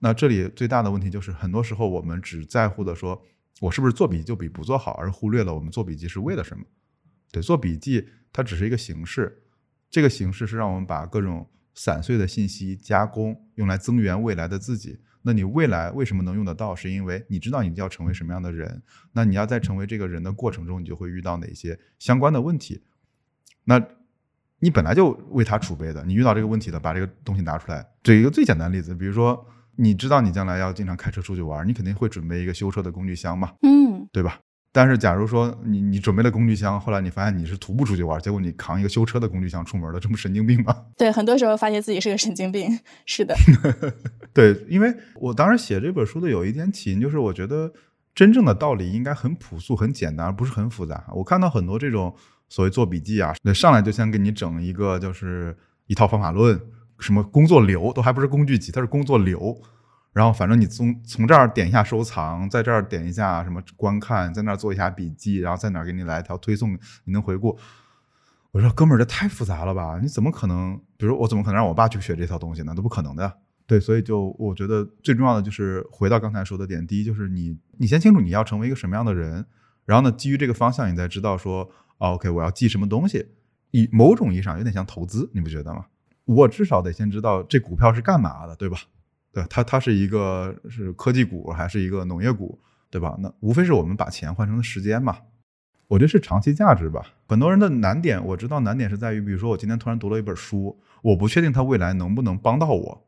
那这里最大的问题就是，很多时候我们只在乎的说，我是不是做笔记就比不做好，而忽略了我们做笔记是为了什么。对，做笔记它只是一个形式。这个形式是让我们把各种散碎的信息加工，用来增援未来的自己。那你未来为什么能用得到？是因为你知道你要成为什么样的人。那你要在成为这个人的过程中，你就会遇到哪些相关的问题。那你本来就为他储备的，你遇到这个问题了，把这个东西拿出来。举一个最简单的例子，比如说你知道你将来要经常开车出去玩，你肯定会准备一个修车的工具箱嘛，嗯，对吧？但是，假如说你你准备了工具箱，后来你发现你是徒步出去玩，结果你扛一个修车的工具箱出门了，这不神经病吗？*laughs* 对，很多时候发现自己是个神经病。是的，*laughs* 对，因为我当时写这本书的有一点起因，就是我觉得真正的道理应该很朴素、很简单，而不是很复杂。我看到很多这种所谓做笔记啊，上来就先给你整一个就是一套方法论，什么工作流都还不是工具集，它是工作流。然后反正你从从这儿点一下收藏，在这儿点一下什么观看，在那儿做一下笔记，然后在哪儿给你来一条推送，你能回顾。我说哥们儿，这太复杂了吧？你怎么可能？比如我怎么可能让我爸去学这套东西呢？都不可能的。对，所以就我觉得最重要的就是回到刚才说的点，第一就是你你先清楚你要成为一个什么样的人，然后呢，基于这个方向，你再知道说，OK，我要记什么东西。以某种意义上有点像投资，你不觉得吗？我至少得先知道这股票是干嘛的，对吧？对，它它是一个是科技股还是一个农业股，对吧？那无非是我们把钱换成了时间嘛。我这是长期价值吧。很多人的难点，我知道难点是在于，比如说我今天突然读了一本书，我不确定它未来能不能帮到我，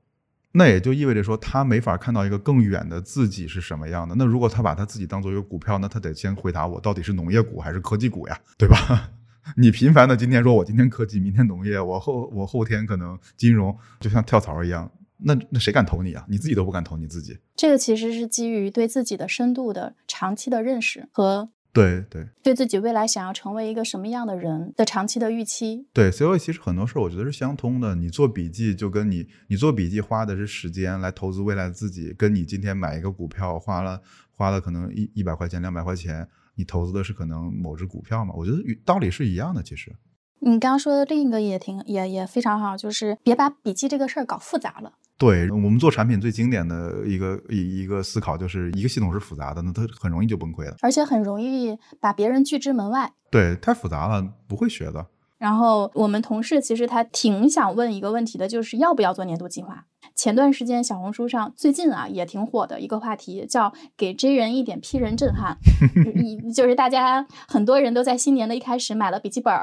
那也就意味着说他没法看到一个更远的自己是什么样的。那如果他把他自己当做一个股票，那他得先回答我到底是农业股还是科技股呀，对吧？*laughs* 你频繁的今天说我今天科技，明天农业，我后我后天可能金融，就像跳槽一样，那那谁敢投你啊？你自己都不敢投你自己。这个其实是基于对自己的深度的长期的认识和对对对自己未来想要成为一个什么样的人的长期的预期。对，所以其实很多事儿我觉得是相通的。你做笔记就跟你你做笔记花的是时间来投资未来的自己，跟你今天买一个股票花了花了可能一一百块钱两百块钱。你投资的是可能某只股票嘛？我觉得道理是一样的。其实，你刚刚说的另一个也挺也也非常好，就是别把笔记这个事儿搞复杂了。对我们做产品最经典的一个一一个思考，就是一个系统是复杂的，那它很容易就崩溃了，而且很容易把别人拒之门外。对，太复杂了，不会学的。然后我们同事其实他挺想问一个问题的，就是要不要做年度计划。前段时间小红书上最近啊也挺火的一个话题，叫给 J 人一点 P 人震撼。*laughs* 你就是大家很多人都在新年的一开始买了笔记本，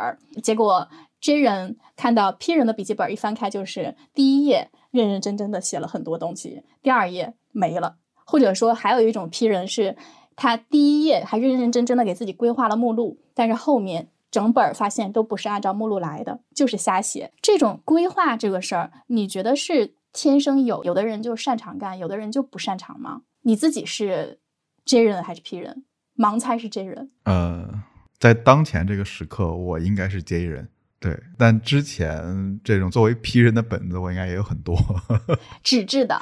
结果 J 人看到 P 人的笔记本一翻开就是第一页认认真真的写了很多东西，第二页没了。或者说还有一种 P 人是，他第一页还认认真真的给自己规划了目录，但是后面。整本发现都不是按照目录来的，就是瞎写。这种规划这个事儿，你觉得是天生有，有的人就擅长干，有的人就不擅长吗？你自己是 J 人还是 P 人？盲猜是 J 人。呃，在当前这个时刻，我应该是 J 人。对，但之前这种作为批人的本子，我应该也有很多 *laughs* 纸质的。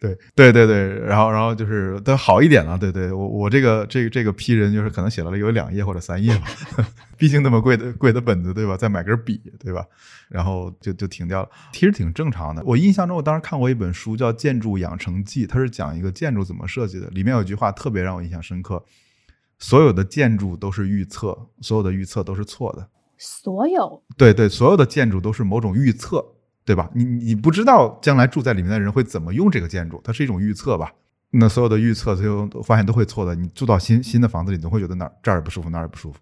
对对对对，然后然后就是都好一点了。对对，我我这个这个这个批人就是可能写了有两页或者三页吧，*laughs* 毕竟那么贵的贵的本子，对吧？再买根笔，对吧？然后就就停掉了，其实挺正常的。我印象中，我当时看过一本书叫《建筑养成记》，它是讲一个建筑怎么设计的，里面有句话特别让我印象深刻：所有的建筑都是预测，所有的预测都是错的。所有对对，所有的建筑都是某种预测，对吧？你你不知道将来住在里面的人会怎么用这个建筑，它是一种预测吧？那所有的预测最后发现都会错的。你住到新新的房子里，总会觉得哪儿这儿也不舒服，那儿也不舒服。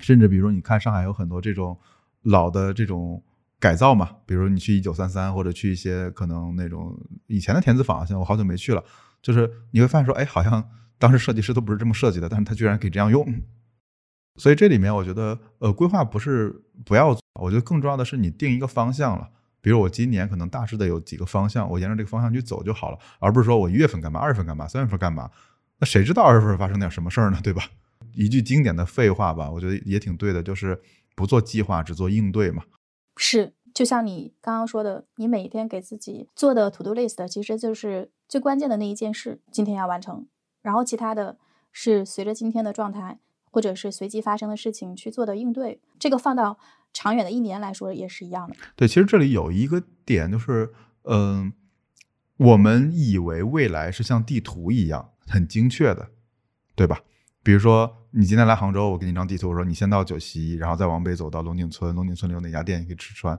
甚至比如，你看上海有很多这种老的这种改造嘛，比如你去一九三三，或者去一些可能那种以前的田子坊，现在我好久没去了，就是你会发现说，哎，好像当时设计师都不是这么设计的，但是他居然可以这样用。所以这里面我觉得，呃，规划不是不要做，我觉得更重要的是你定一个方向了。比如我今年可能大致的有几个方向，我沿着这个方向去走就好了，而不是说我一月份干嘛，二月份干嘛，三月份干嘛。那谁知道二月份发生点什么事儿呢？对吧？一句经典的废话吧，我觉得也挺对的，就是不做计划，只做应对嘛。是，就像你刚刚说的，你每一天给自己做的 to do list，其实就是最关键的那一件事，今天要完成，然后其他的是随着今天的状态。或者是随机发生的事情去做的应对，这个放到长远的一年来说也是一样的。对，其实这里有一个点就是，嗯，我们以为未来是像地图一样很精确的，对吧？比如说你今天来杭州，我给你张地图，我说你先到九溪，然后再往北走到龙井村，龙井村里有哪家店你可以吃穿。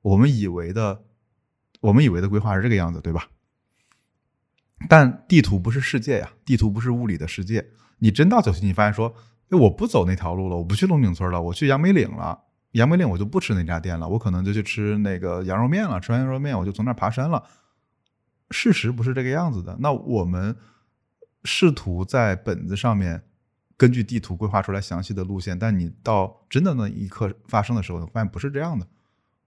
我们以为的，我们以为的规划是这个样子，对吧？但地图不是世界呀，地图不是物理的世界。你真到九溪，你发现说。哎，我不走那条路了，我不去龙井村了，我去杨梅岭了。杨梅岭我就不吃那家店了，我可能就去吃那个羊肉面了。吃完羊肉面，我就从那儿爬山了。事实不是这个样子的。那我们试图在本子上面根据地图规划出来详细的路线，但你到真的那一刻发生的时候，发现不是这样的。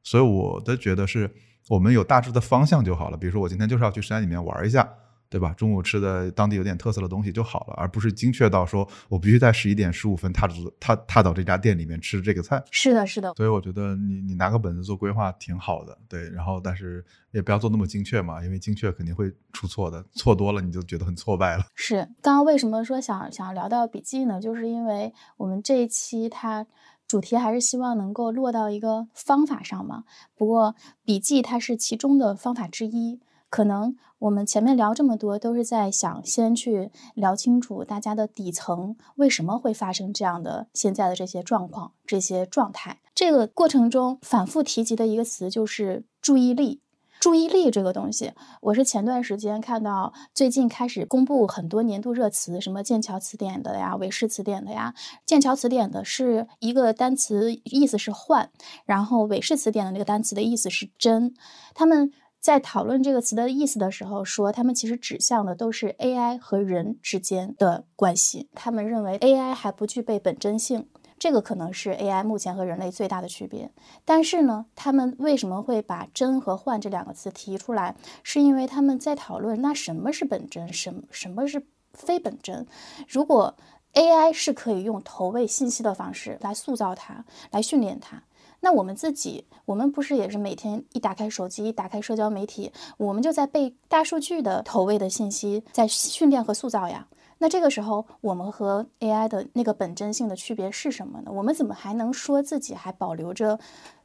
所以我的觉得是我们有大致的方向就好了。比如说，我今天就是要去山里面玩一下。对吧？中午吃的当地有点特色的东西就好了，而不是精确到说我必须在十一点十五分踏足踏踏到这家店里面吃这个菜。是的，是的。所以我觉得你你拿个本子做规划挺好的，对。然后但是也不要做那么精确嘛，因为精确肯定会出错的，错多了你就觉得很挫败了。*laughs* 是，刚刚为什么说想想聊到笔记呢？就是因为我们这一期它。主题还是希望能够落到一个方法上嘛。不过笔记它是其中的方法之一。可能我们前面聊这么多，都是在想先去聊清楚大家的底层为什么会发生这样的现在的这些状况、这些状态。这个过程中反复提及的一个词就是注意力。注意力这个东西，我是前段时间看到最近开始公布很多年度热词，什么剑桥词典的呀、韦氏词典的呀。剑桥词典的是一个单词，意思是换；然后韦氏词典的那个单词的意思是真。他们在讨论这个词的意思的时候，说他们其实指向的都是 AI 和人之间的关系。他们认为 AI 还不具备本真性。这个可能是 AI 目前和人类最大的区别，但是呢，他们为什么会把“真”和“幻”这两个词提出来？是因为他们在讨论，那什么是本真，什什么是非本真？如果 AI 是可以用投喂信息的方式来塑造它，来训练它，那我们自己，我们不是也是每天一打开手机，一打开社交媒体，我们就在被大数据的投喂的信息在训练和塑造呀？那这个时候，我们和 AI 的那个本真性的区别是什么呢？我们怎么还能说自己还保留着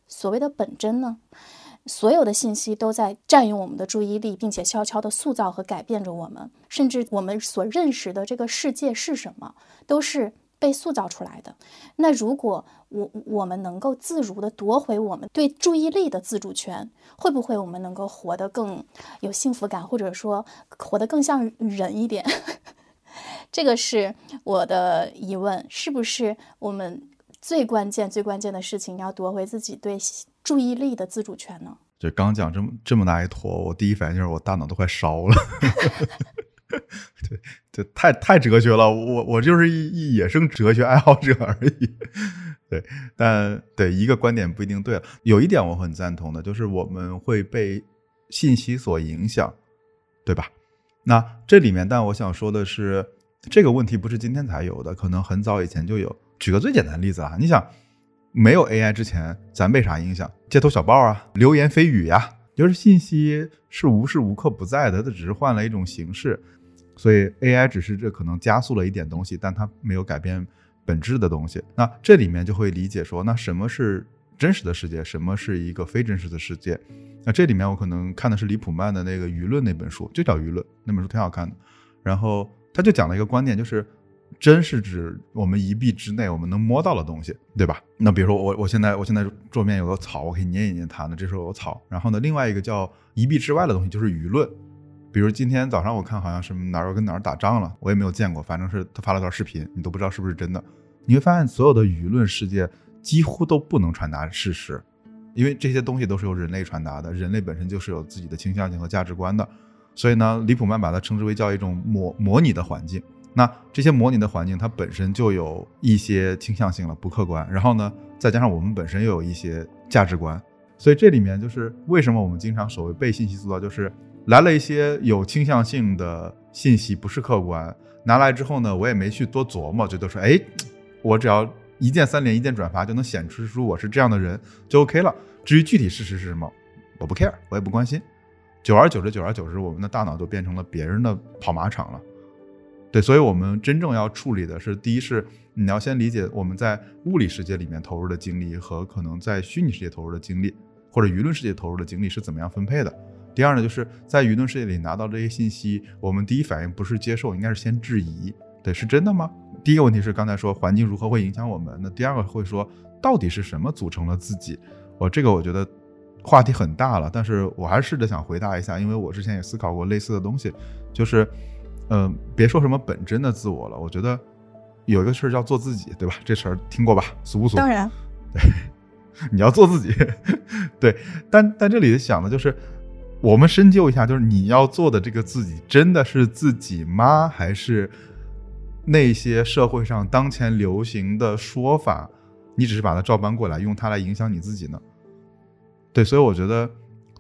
所谓的本真呢？所有的信息都在占用我们的注意力，并且悄悄地塑造和改变着我们，甚至我们所认识的这个世界是什么，都是被塑造出来的。那如果我我们能够自如地夺回我们对注意力的自主权，会不会我们能够活得更有幸福感，或者说活得更像人一点？*laughs* 这个是我的疑问，是不是我们最关键、最关键的事情要夺回自己对注意力的自主权呢？就刚讲这么这么大一坨，我第一反应就是我大脑都快烧了。*laughs* *laughs* 对，这太太哲学了，我我就是一一野生哲学爱好者而已。*laughs* 对，但对一个观点不一定对了。有一点我很赞同的，就是我们会被信息所影响，对吧？那这里面，但我想说的是。这个问题不是今天才有的，可能很早以前就有。举个最简单的例子啊，你想，没有 AI 之前，咱被啥影响？街头小报啊，流言蜚语呀，就是信息是无时无刻不在的，它只是换了一种形式。所以 AI 只是这可能加速了一点东西，但它没有改变本质的东西。那这里面就会理解说，那什么是真实的世界，什么是一个非真实的世界？那这里面我可能看的是李普曼的那个《舆论》那本书，就叫《舆论》那本书挺好看的。然后。他就讲了一个观点，就是真是指我们一臂之内我们能摸到的东西，对吧？那比如说我我现在我现在桌面有个草，我可以捏一捏它呢，这时候有草。然后呢，另外一个叫一臂之外的东西就是舆论，比如今天早上我看好像是哪儿跟哪儿打仗了，我也没有见过，反正是他发了段视频，你都不知道是不是真的。你会发现所有的舆论世界几乎都不能传达事实，因为这些东西都是由人类传达的，人类本身就是有自己的倾向性和价值观的。所以呢，李普曼把它称之为叫一种模模拟的环境。那这些模拟的环境，它本身就有一些倾向性了，不客观。然后呢，再加上我们本身又有一些价值观，所以这里面就是为什么我们经常所谓被信息塑造，就是来了一些有倾向性的信息，不是客观。拿来之后呢，我也没去多琢磨，觉得说，哎，我只要一键三连，一键转发就能显示出我是这样的人，就 OK 了。至于具体事实是什么，我不 care，我也不关心。久而久之，久而久之，我们的大脑就变成了别人的跑马场了。对，所以，我们真正要处理的是，第一是你要先理解我们在物理世界里面投入的精力和可能在虚拟世界投入的精力，或者舆论世界投入的精力是怎么样分配的。第二呢，就是在舆论世界里拿到这些信息，我们第一反应不是接受，应该是先质疑。对，是真的吗？第一个问题是刚才说环境如何会影响我们，那第二个会说到底是什么组成了自己？我这个我觉得。话题很大了，但是我还是试着想回答一下，因为我之前也思考过类似的东西，就是，嗯，别说什么本真的自我了，我觉得有一个事儿叫做自己，对吧？这词儿听过吧？俗不俗？当然，对，你要做自己，对，但但这里想的就是，我们深究一下，就是你要做的这个自己，真的是自己吗？还是那些社会上当前流行的说法，你只是把它照搬过来，用它来影响你自己呢？对，所以我觉得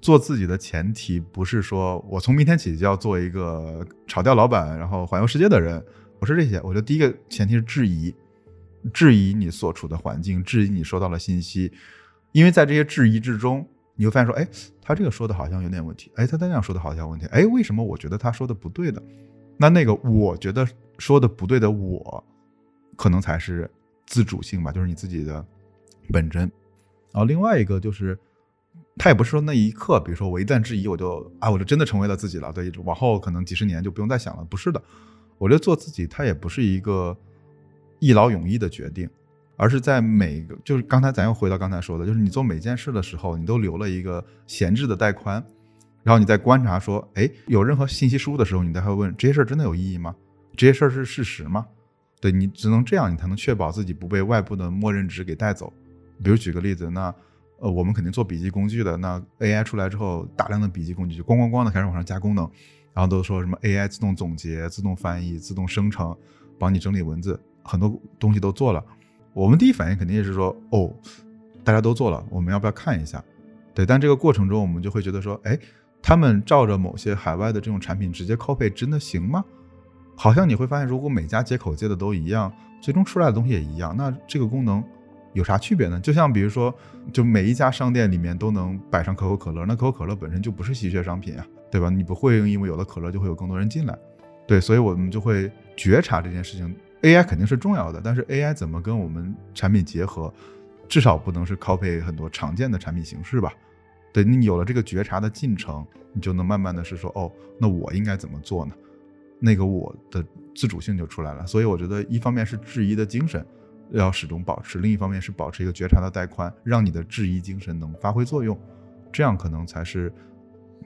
做自己的前提不是说我从明天起就要做一个炒掉老板，然后环游世界的人，不是这些。我觉得第一个前提是质疑，质疑你所处的环境，质疑你收到的信息，因为在这些质疑之中，你会发现说，哎，他这个说的好像有点问题，哎，他那样说的好像有问题，哎，为什么我觉得他说的不对的？那那个我觉得说的不对的我，可能才是自主性吧，就是你自己的本真。然后另外一个就是。他也不是说那一刻，比如说我一旦质疑，我就啊，我就真的成为了自己了。对，往后可能几十年就不用再想了。不是的，我觉得做自己，它也不是一个一劳永逸的决定，而是在每个，就是刚才咱又回到刚才说的，就是你做每件事的时候，你都留了一个闲置的带宽，然后你在观察说，哎，有任何信息输入的时候，你才会问这些事儿真的有意义吗？这些事儿是事实吗？对你只能这样，你才能确保自己不被外部的默认值给带走。比如举个例子，那。呃，我们肯定做笔记工具的。那 AI 出来之后，大量的笔记工具就咣咣咣的开始往上加功能，然后都说什么 AI 自动总结、自动翻译、自动生成，帮你整理文字，很多东西都做了。我们第一反应肯定也是说，哦，大家都做了，我们要不要看一下？对，但这个过程中，我们就会觉得说，哎，他们照着某些海外的这种产品直接 copy，真的行吗？好像你会发现，如果每家接口接的都一样，最终出来的东西也一样，那这个功能。有啥区别呢？就像比如说，就每一家商店里面都能摆上可口可乐，那可口可乐本身就不是稀缺商品啊，对吧？你不会因为有了可乐就会有更多人进来，对，所以我们就会觉察这件事情。AI 肯定是重要的，但是 AI 怎么跟我们产品结合，至少不能是 copy 很多常见的产品形式吧？对你有了这个觉察的进程，你就能慢慢的是说，哦，那我应该怎么做呢？那个我的自主性就出来了。所以我觉得一方面是质疑的精神。要始终保持，另一方面是保持一个觉察的带宽，让你的质疑精神能发挥作用，这样可能才是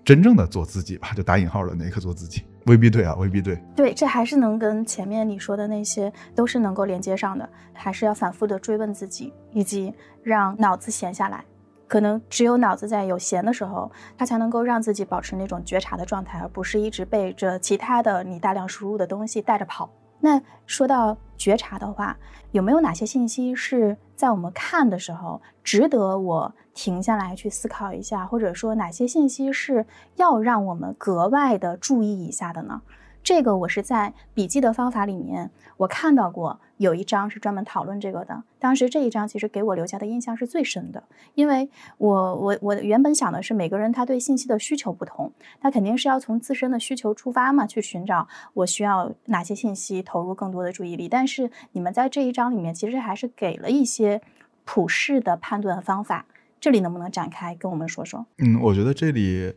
真正的做自己吧，就打引号的那个做自己，未必对啊，未必对。对，这还是能跟前面你说的那些都是能够连接上的，还是要反复的追问自己，以及让脑子闲下来，可能只有脑子在有闲的时候，它才能够让自己保持那种觉察的状态，而不是一直被着其他的你大量输入的东西带着跑。那说到觉察的话，有没有哪些信息是在我们看的时候值得我停下来去思考一下，或者说哪些信息是要让我们格外的注意一下的呢？这个我是在笔记的方法里面，我看到过有一章是专门讨论这个的。当时这一章其实给我留下的印象是最深的，因为我我我原本想的是每个人他对信息的需求不同，他肯定是要从自身的需求出发嘛，去寻找我需要哪些信息投入更多的注意力。但是你们在这一章里面其实还是给了一些普世的判断方法，这里能不能展开跟我们说说？嗯，我觉得这里。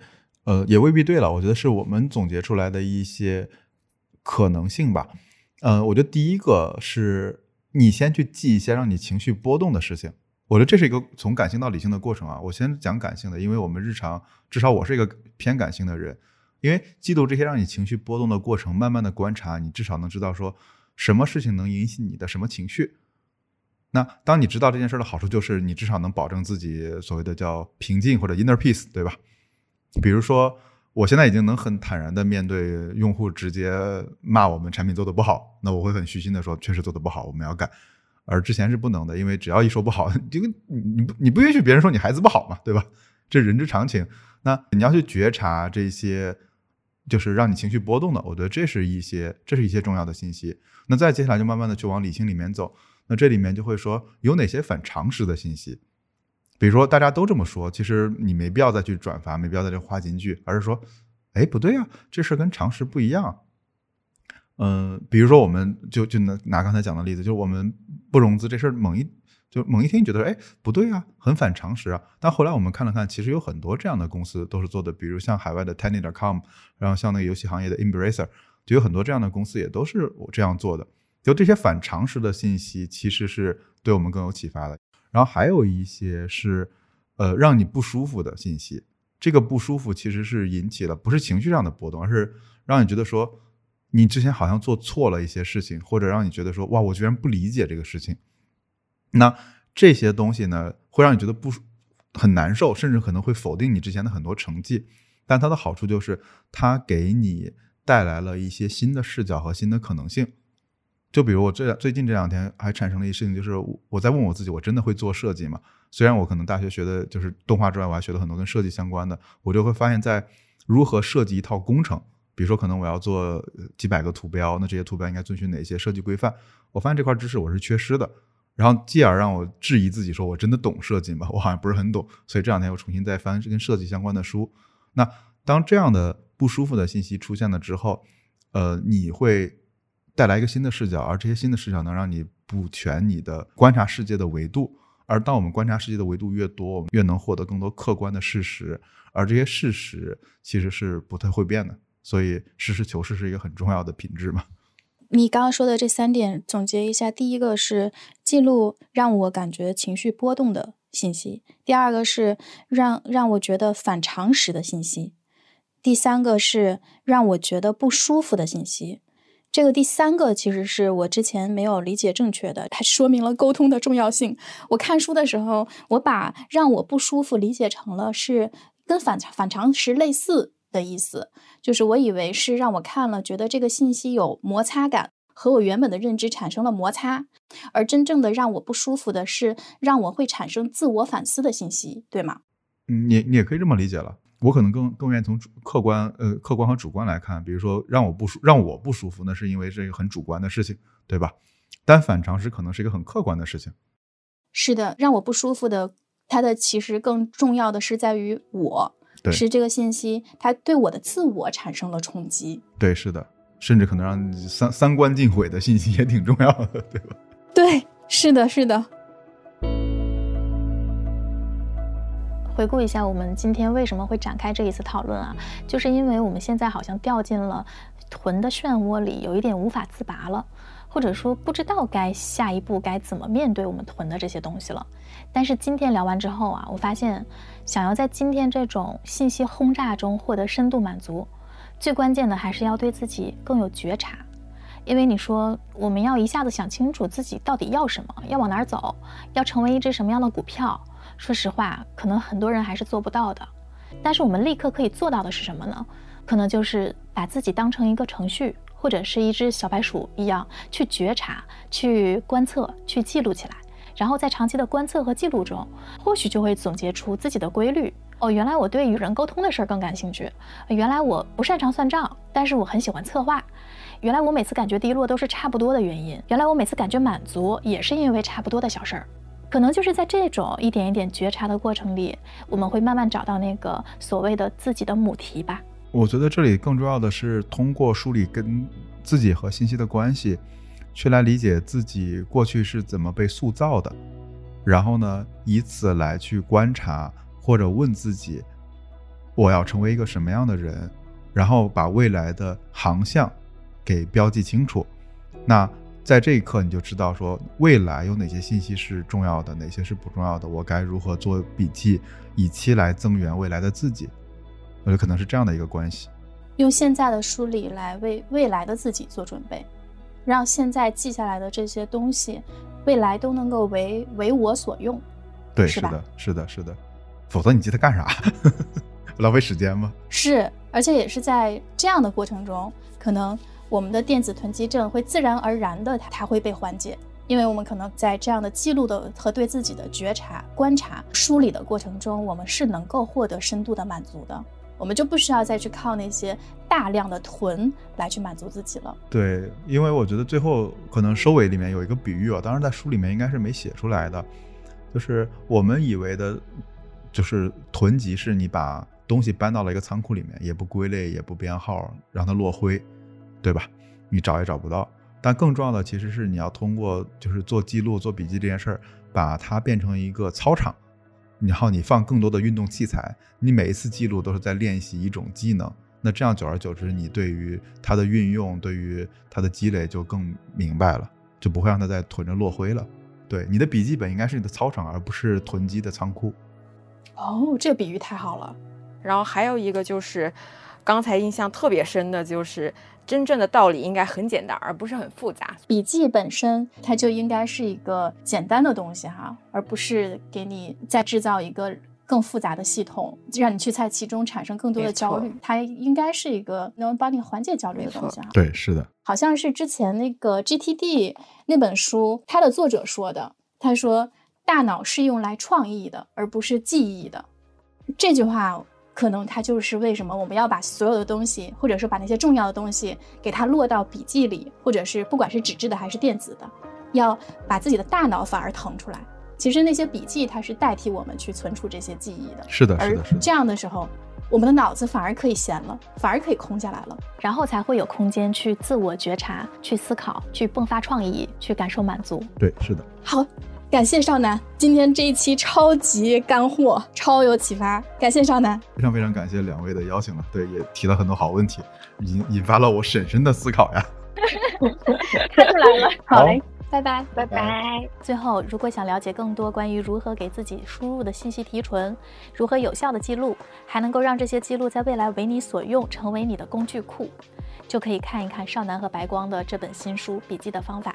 呃，也未必对了。我觉得是我们总结出来的一些可能性吧。呃，我觉得第一个是你先去记一些让你情绪波动的事情。我觉得这是一个从感性到理性的过程啊。我先讲感性的，因为我们日常至少我是一个偏感性的人。因为记录这些让你情绪波动的过程，慢慢的观察，你至少能知道说什么事情能引起你的什么情绪。那当你知道这件事的好处，就是你至少能保证自己所谓的叫平静或者 inner peace，对吧？比如说，我现在已经能很坦然的面对用户直接骂我们产品做的不好，那我会很虚心的说，确实做的不好，我们要改。而之前是不能的，因为只要一说不好，*laughs* 这个你不你不允许别人说你孩子不好嘛，对吧？这人之常情。那你要去觉察这些，就是让你情绪波动的，我觉得这是一些，这是一些重要的信息。那再接下来就慢慢的去往理性里面走，那这里面就会说有哪些反常识的信息。比如说，大家都这么说，其实你没必要再去转发，没必要在这花金句，而是说，哎，不对啊，这事跟常识不一样。嗯，比如说，我们就就拿拿刚才讲的例子，就是我们不融资这事儿，猛一就猛一听，觉得哎，不对啊，很反常识啊。但后来我们看了看，其实有很多这样的公司都是做的，比如像海外的 Tiny.com，然后像那个游戏行业的 Embracer，就有很多这样的公司也都是我这样做的。就这些反常识的信息，其实是对我们更有启发的。然后还有一些是，呃，让你不舒服的信息。这个不舒服其实是引起了不是情绪上的波动，而是让你觉得说，你之前好像做错了一些事情，或者让你觉得说，哇，我居然不理解这个事情。那这些东西呢，会让你觉得不很难受，甚至可能会否定你之前的很多成绩。但它的好处就是，它给你带来了一些新的视角和新的可能性。就比如我这最近这两天还产生了一事情，就是我在问我自己，我真的会做设计吗？虽然我可能大学学的就是动画之外，我还学了很多跟设计相关的，我就会发现，在如何设计一套工程，比如说可能我要做几百个图标，那这些图标应该遵循哪些设计规范？我发现这块知识我是缺失的，然后继而让我质疑自己，说我真的懂设计吗？我好像不是很懂。所以这两天我重新再翻跟设计相关的书。那当这样的不舒服的信息出现了之后，呃，你会带来一个新的视角，而这些新的视角能让你补全你的观察世界的维度。而当我们观察世界的维度越多，我们越能获得更多客观的事实。而这些事实其实是不太会变的，所以实事求是是一个很重要的品质嘛。你刚刚说的这三点，总结一下：第一个是记录让我感觉情绪波动的信息；第二个是让让我觉得反常识的信息；第三个是让我觉得不舒服的信息。这个第三个其实是我之前没有理解正确的，它说明了沟通的重要性。我看书的时候，我把让我不舒服理解成了是跟反反常识类似。的意思就是，我以为是让我看了，觉得这个信息有摩擦感，和我原本的认知产生了摩擦，而真正的让我不舒服的是，让我会产生自我反思的信息，对吗？嗯，你你也可以这么理解了。我可能更更愿意从客观呃客观和主观来看，比如说让我不舒让我不舒服，那是因为是一个很主观的事情，对吧？但反常识可能是一个很客观的事情。是的，让我不舒服的，它的其实更重要的是在于我。是这个信息，它对我的自我产生了冲击。对，是的，甚至可能让三三观尽毁的信息也挺重要的，对吧？对，是的，是的。回顾一下，我们今天为什么会展开这一次讨论啊？就是因为我们现在好像掉进了囤的漩涡里，有一点无法自拔了。或者说不知道该下一步该怎么面对我们囤的这些东西了，但是今天聊完之后啊，我发现想要在今天这种信息轰炸中获得深度满足，最关键的还是要对自己更有觉察。因为你说我们要一下子想清楚自己到底要什么，要往哪儿走，要成为一只什么样的股票，说实话，可能很多人还是做不到的。但是我们立刻可以做到的是什么呢？可能就是把自己当成一个程序。或者是一只小白鼠一样去觉察、去观测、去记录起来，然后在长期的观测和记录中，或许就会总结出自己的规律。哦，原来我对与人沟通的事儿更感兴趣。原来我不擅长算账，但是我很喜欢策划。原来我每次感觉低落都是差不多的原因。原来我每次感觉满足也是因为差不多的小事儿。可能就是在这种一点一点觉察的过程里，我们会慢慢找到那个所谓的自己的母题吧。我觉得这里更重要的是通过梳理跟自己和信息的关系，去来理解自己过去是怎么被塑造的，然后呢，以此来去观察或者问自己，我要成为一个什么样的人，然后把未来的航向给标记清楚。那在这一刻，你就知道说未来有哪些信息是重要的，哪些是不重要的，我该如何做笔记，以期来增援未来的自己。我觉得可能是这样的一个关系，用现在的梳理来为未来的自己做准备，让现在记下来的这些东西，未来都能够为为我所用。对，是的，是的，是的，否则你记它干啥？*laughs* 浪费时间吗？是，而且也是在这样的过程中，可能我们的电子囤积症会自然而然的它它会被缓解。因为我们可能在这样的记录的和对自己的觉察、观察、梳理的过程中，我们是能够获得深度的满足的。我们就不需要再去靠那些大量的囤来去满足自己了。对，因为我觉得最后可能收尾里面有一个比喻啊，当然在书里面应该是没写出来的，就是我们以为的，就是囤积是你把东西搬到了一个仓库里面，也不归类，也不编号，让它落灰，对吧？你找也找不到。但更重要的其实是你要通过就是做记录、做笔记这件事儿，把它变成一个操场，然后你放更多的运动器材，你每一次记录都是在练习一种技能。那这样久而久之，你对于它的运用、对于它的积累就更明白了，就不会让它再囤着落灰了。对，你的笔记本应该是你的操场，而不是囤积的仓库。哦，这个比喻太好了。然后还有一个就是，刚才印象特别深的就是。真正的道理应该很简单，而不是很复杂。笔记本身它就应该是一个简单的东西哈，而不是给你再制造一个更复杂的系统，让你去在其中产生更多的焦虑。它应该是一个能帮你缓解焦虑的东西哈。对，是的。好像是之前那个 GTD 那本书，它的作者说的，他说大脑是用来创意的，而不是记忆的。这句话可能它就是为什么我们要把所有的东西，或者说把那些重要的东西给它落到笔记里，或者是不管是纸质的还是电子的，要把自己的大脑反而腾出来。其实那些笔记它是代替我们去存储这些记忆的。是的，是的，是的。这样的时候，我们的脑子反而可以闲了，反而可以空下来了。然后才会有空间去自我觉察、去思考、去迸发创意、去感受满足。对，是的。好，感谢少南，今天这一期超级干货，超有启发。感谢少南。非常非常感谢两位的邀请了，对，也提了很多好问题，引引发了我深深的思考呀。看出来了，好嘞，拜拜。拜拜。最后，如果想了解更多关于如何给自己输入的信息提纯，如何有效的记录，还能够让这些记录在未来为你所用，成为你的工具库，就可以看一看少南和白光的这本新书《笔记的方法》。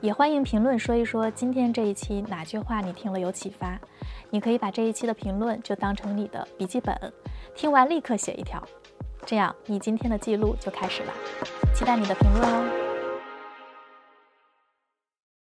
也欢迎评论说一说今天这一期哪句话你听了有启发，你可以把这一期的评论就当成你的笔记本，听完立刻写一条，这样你今天的记录就开始了。期待你的评论哦。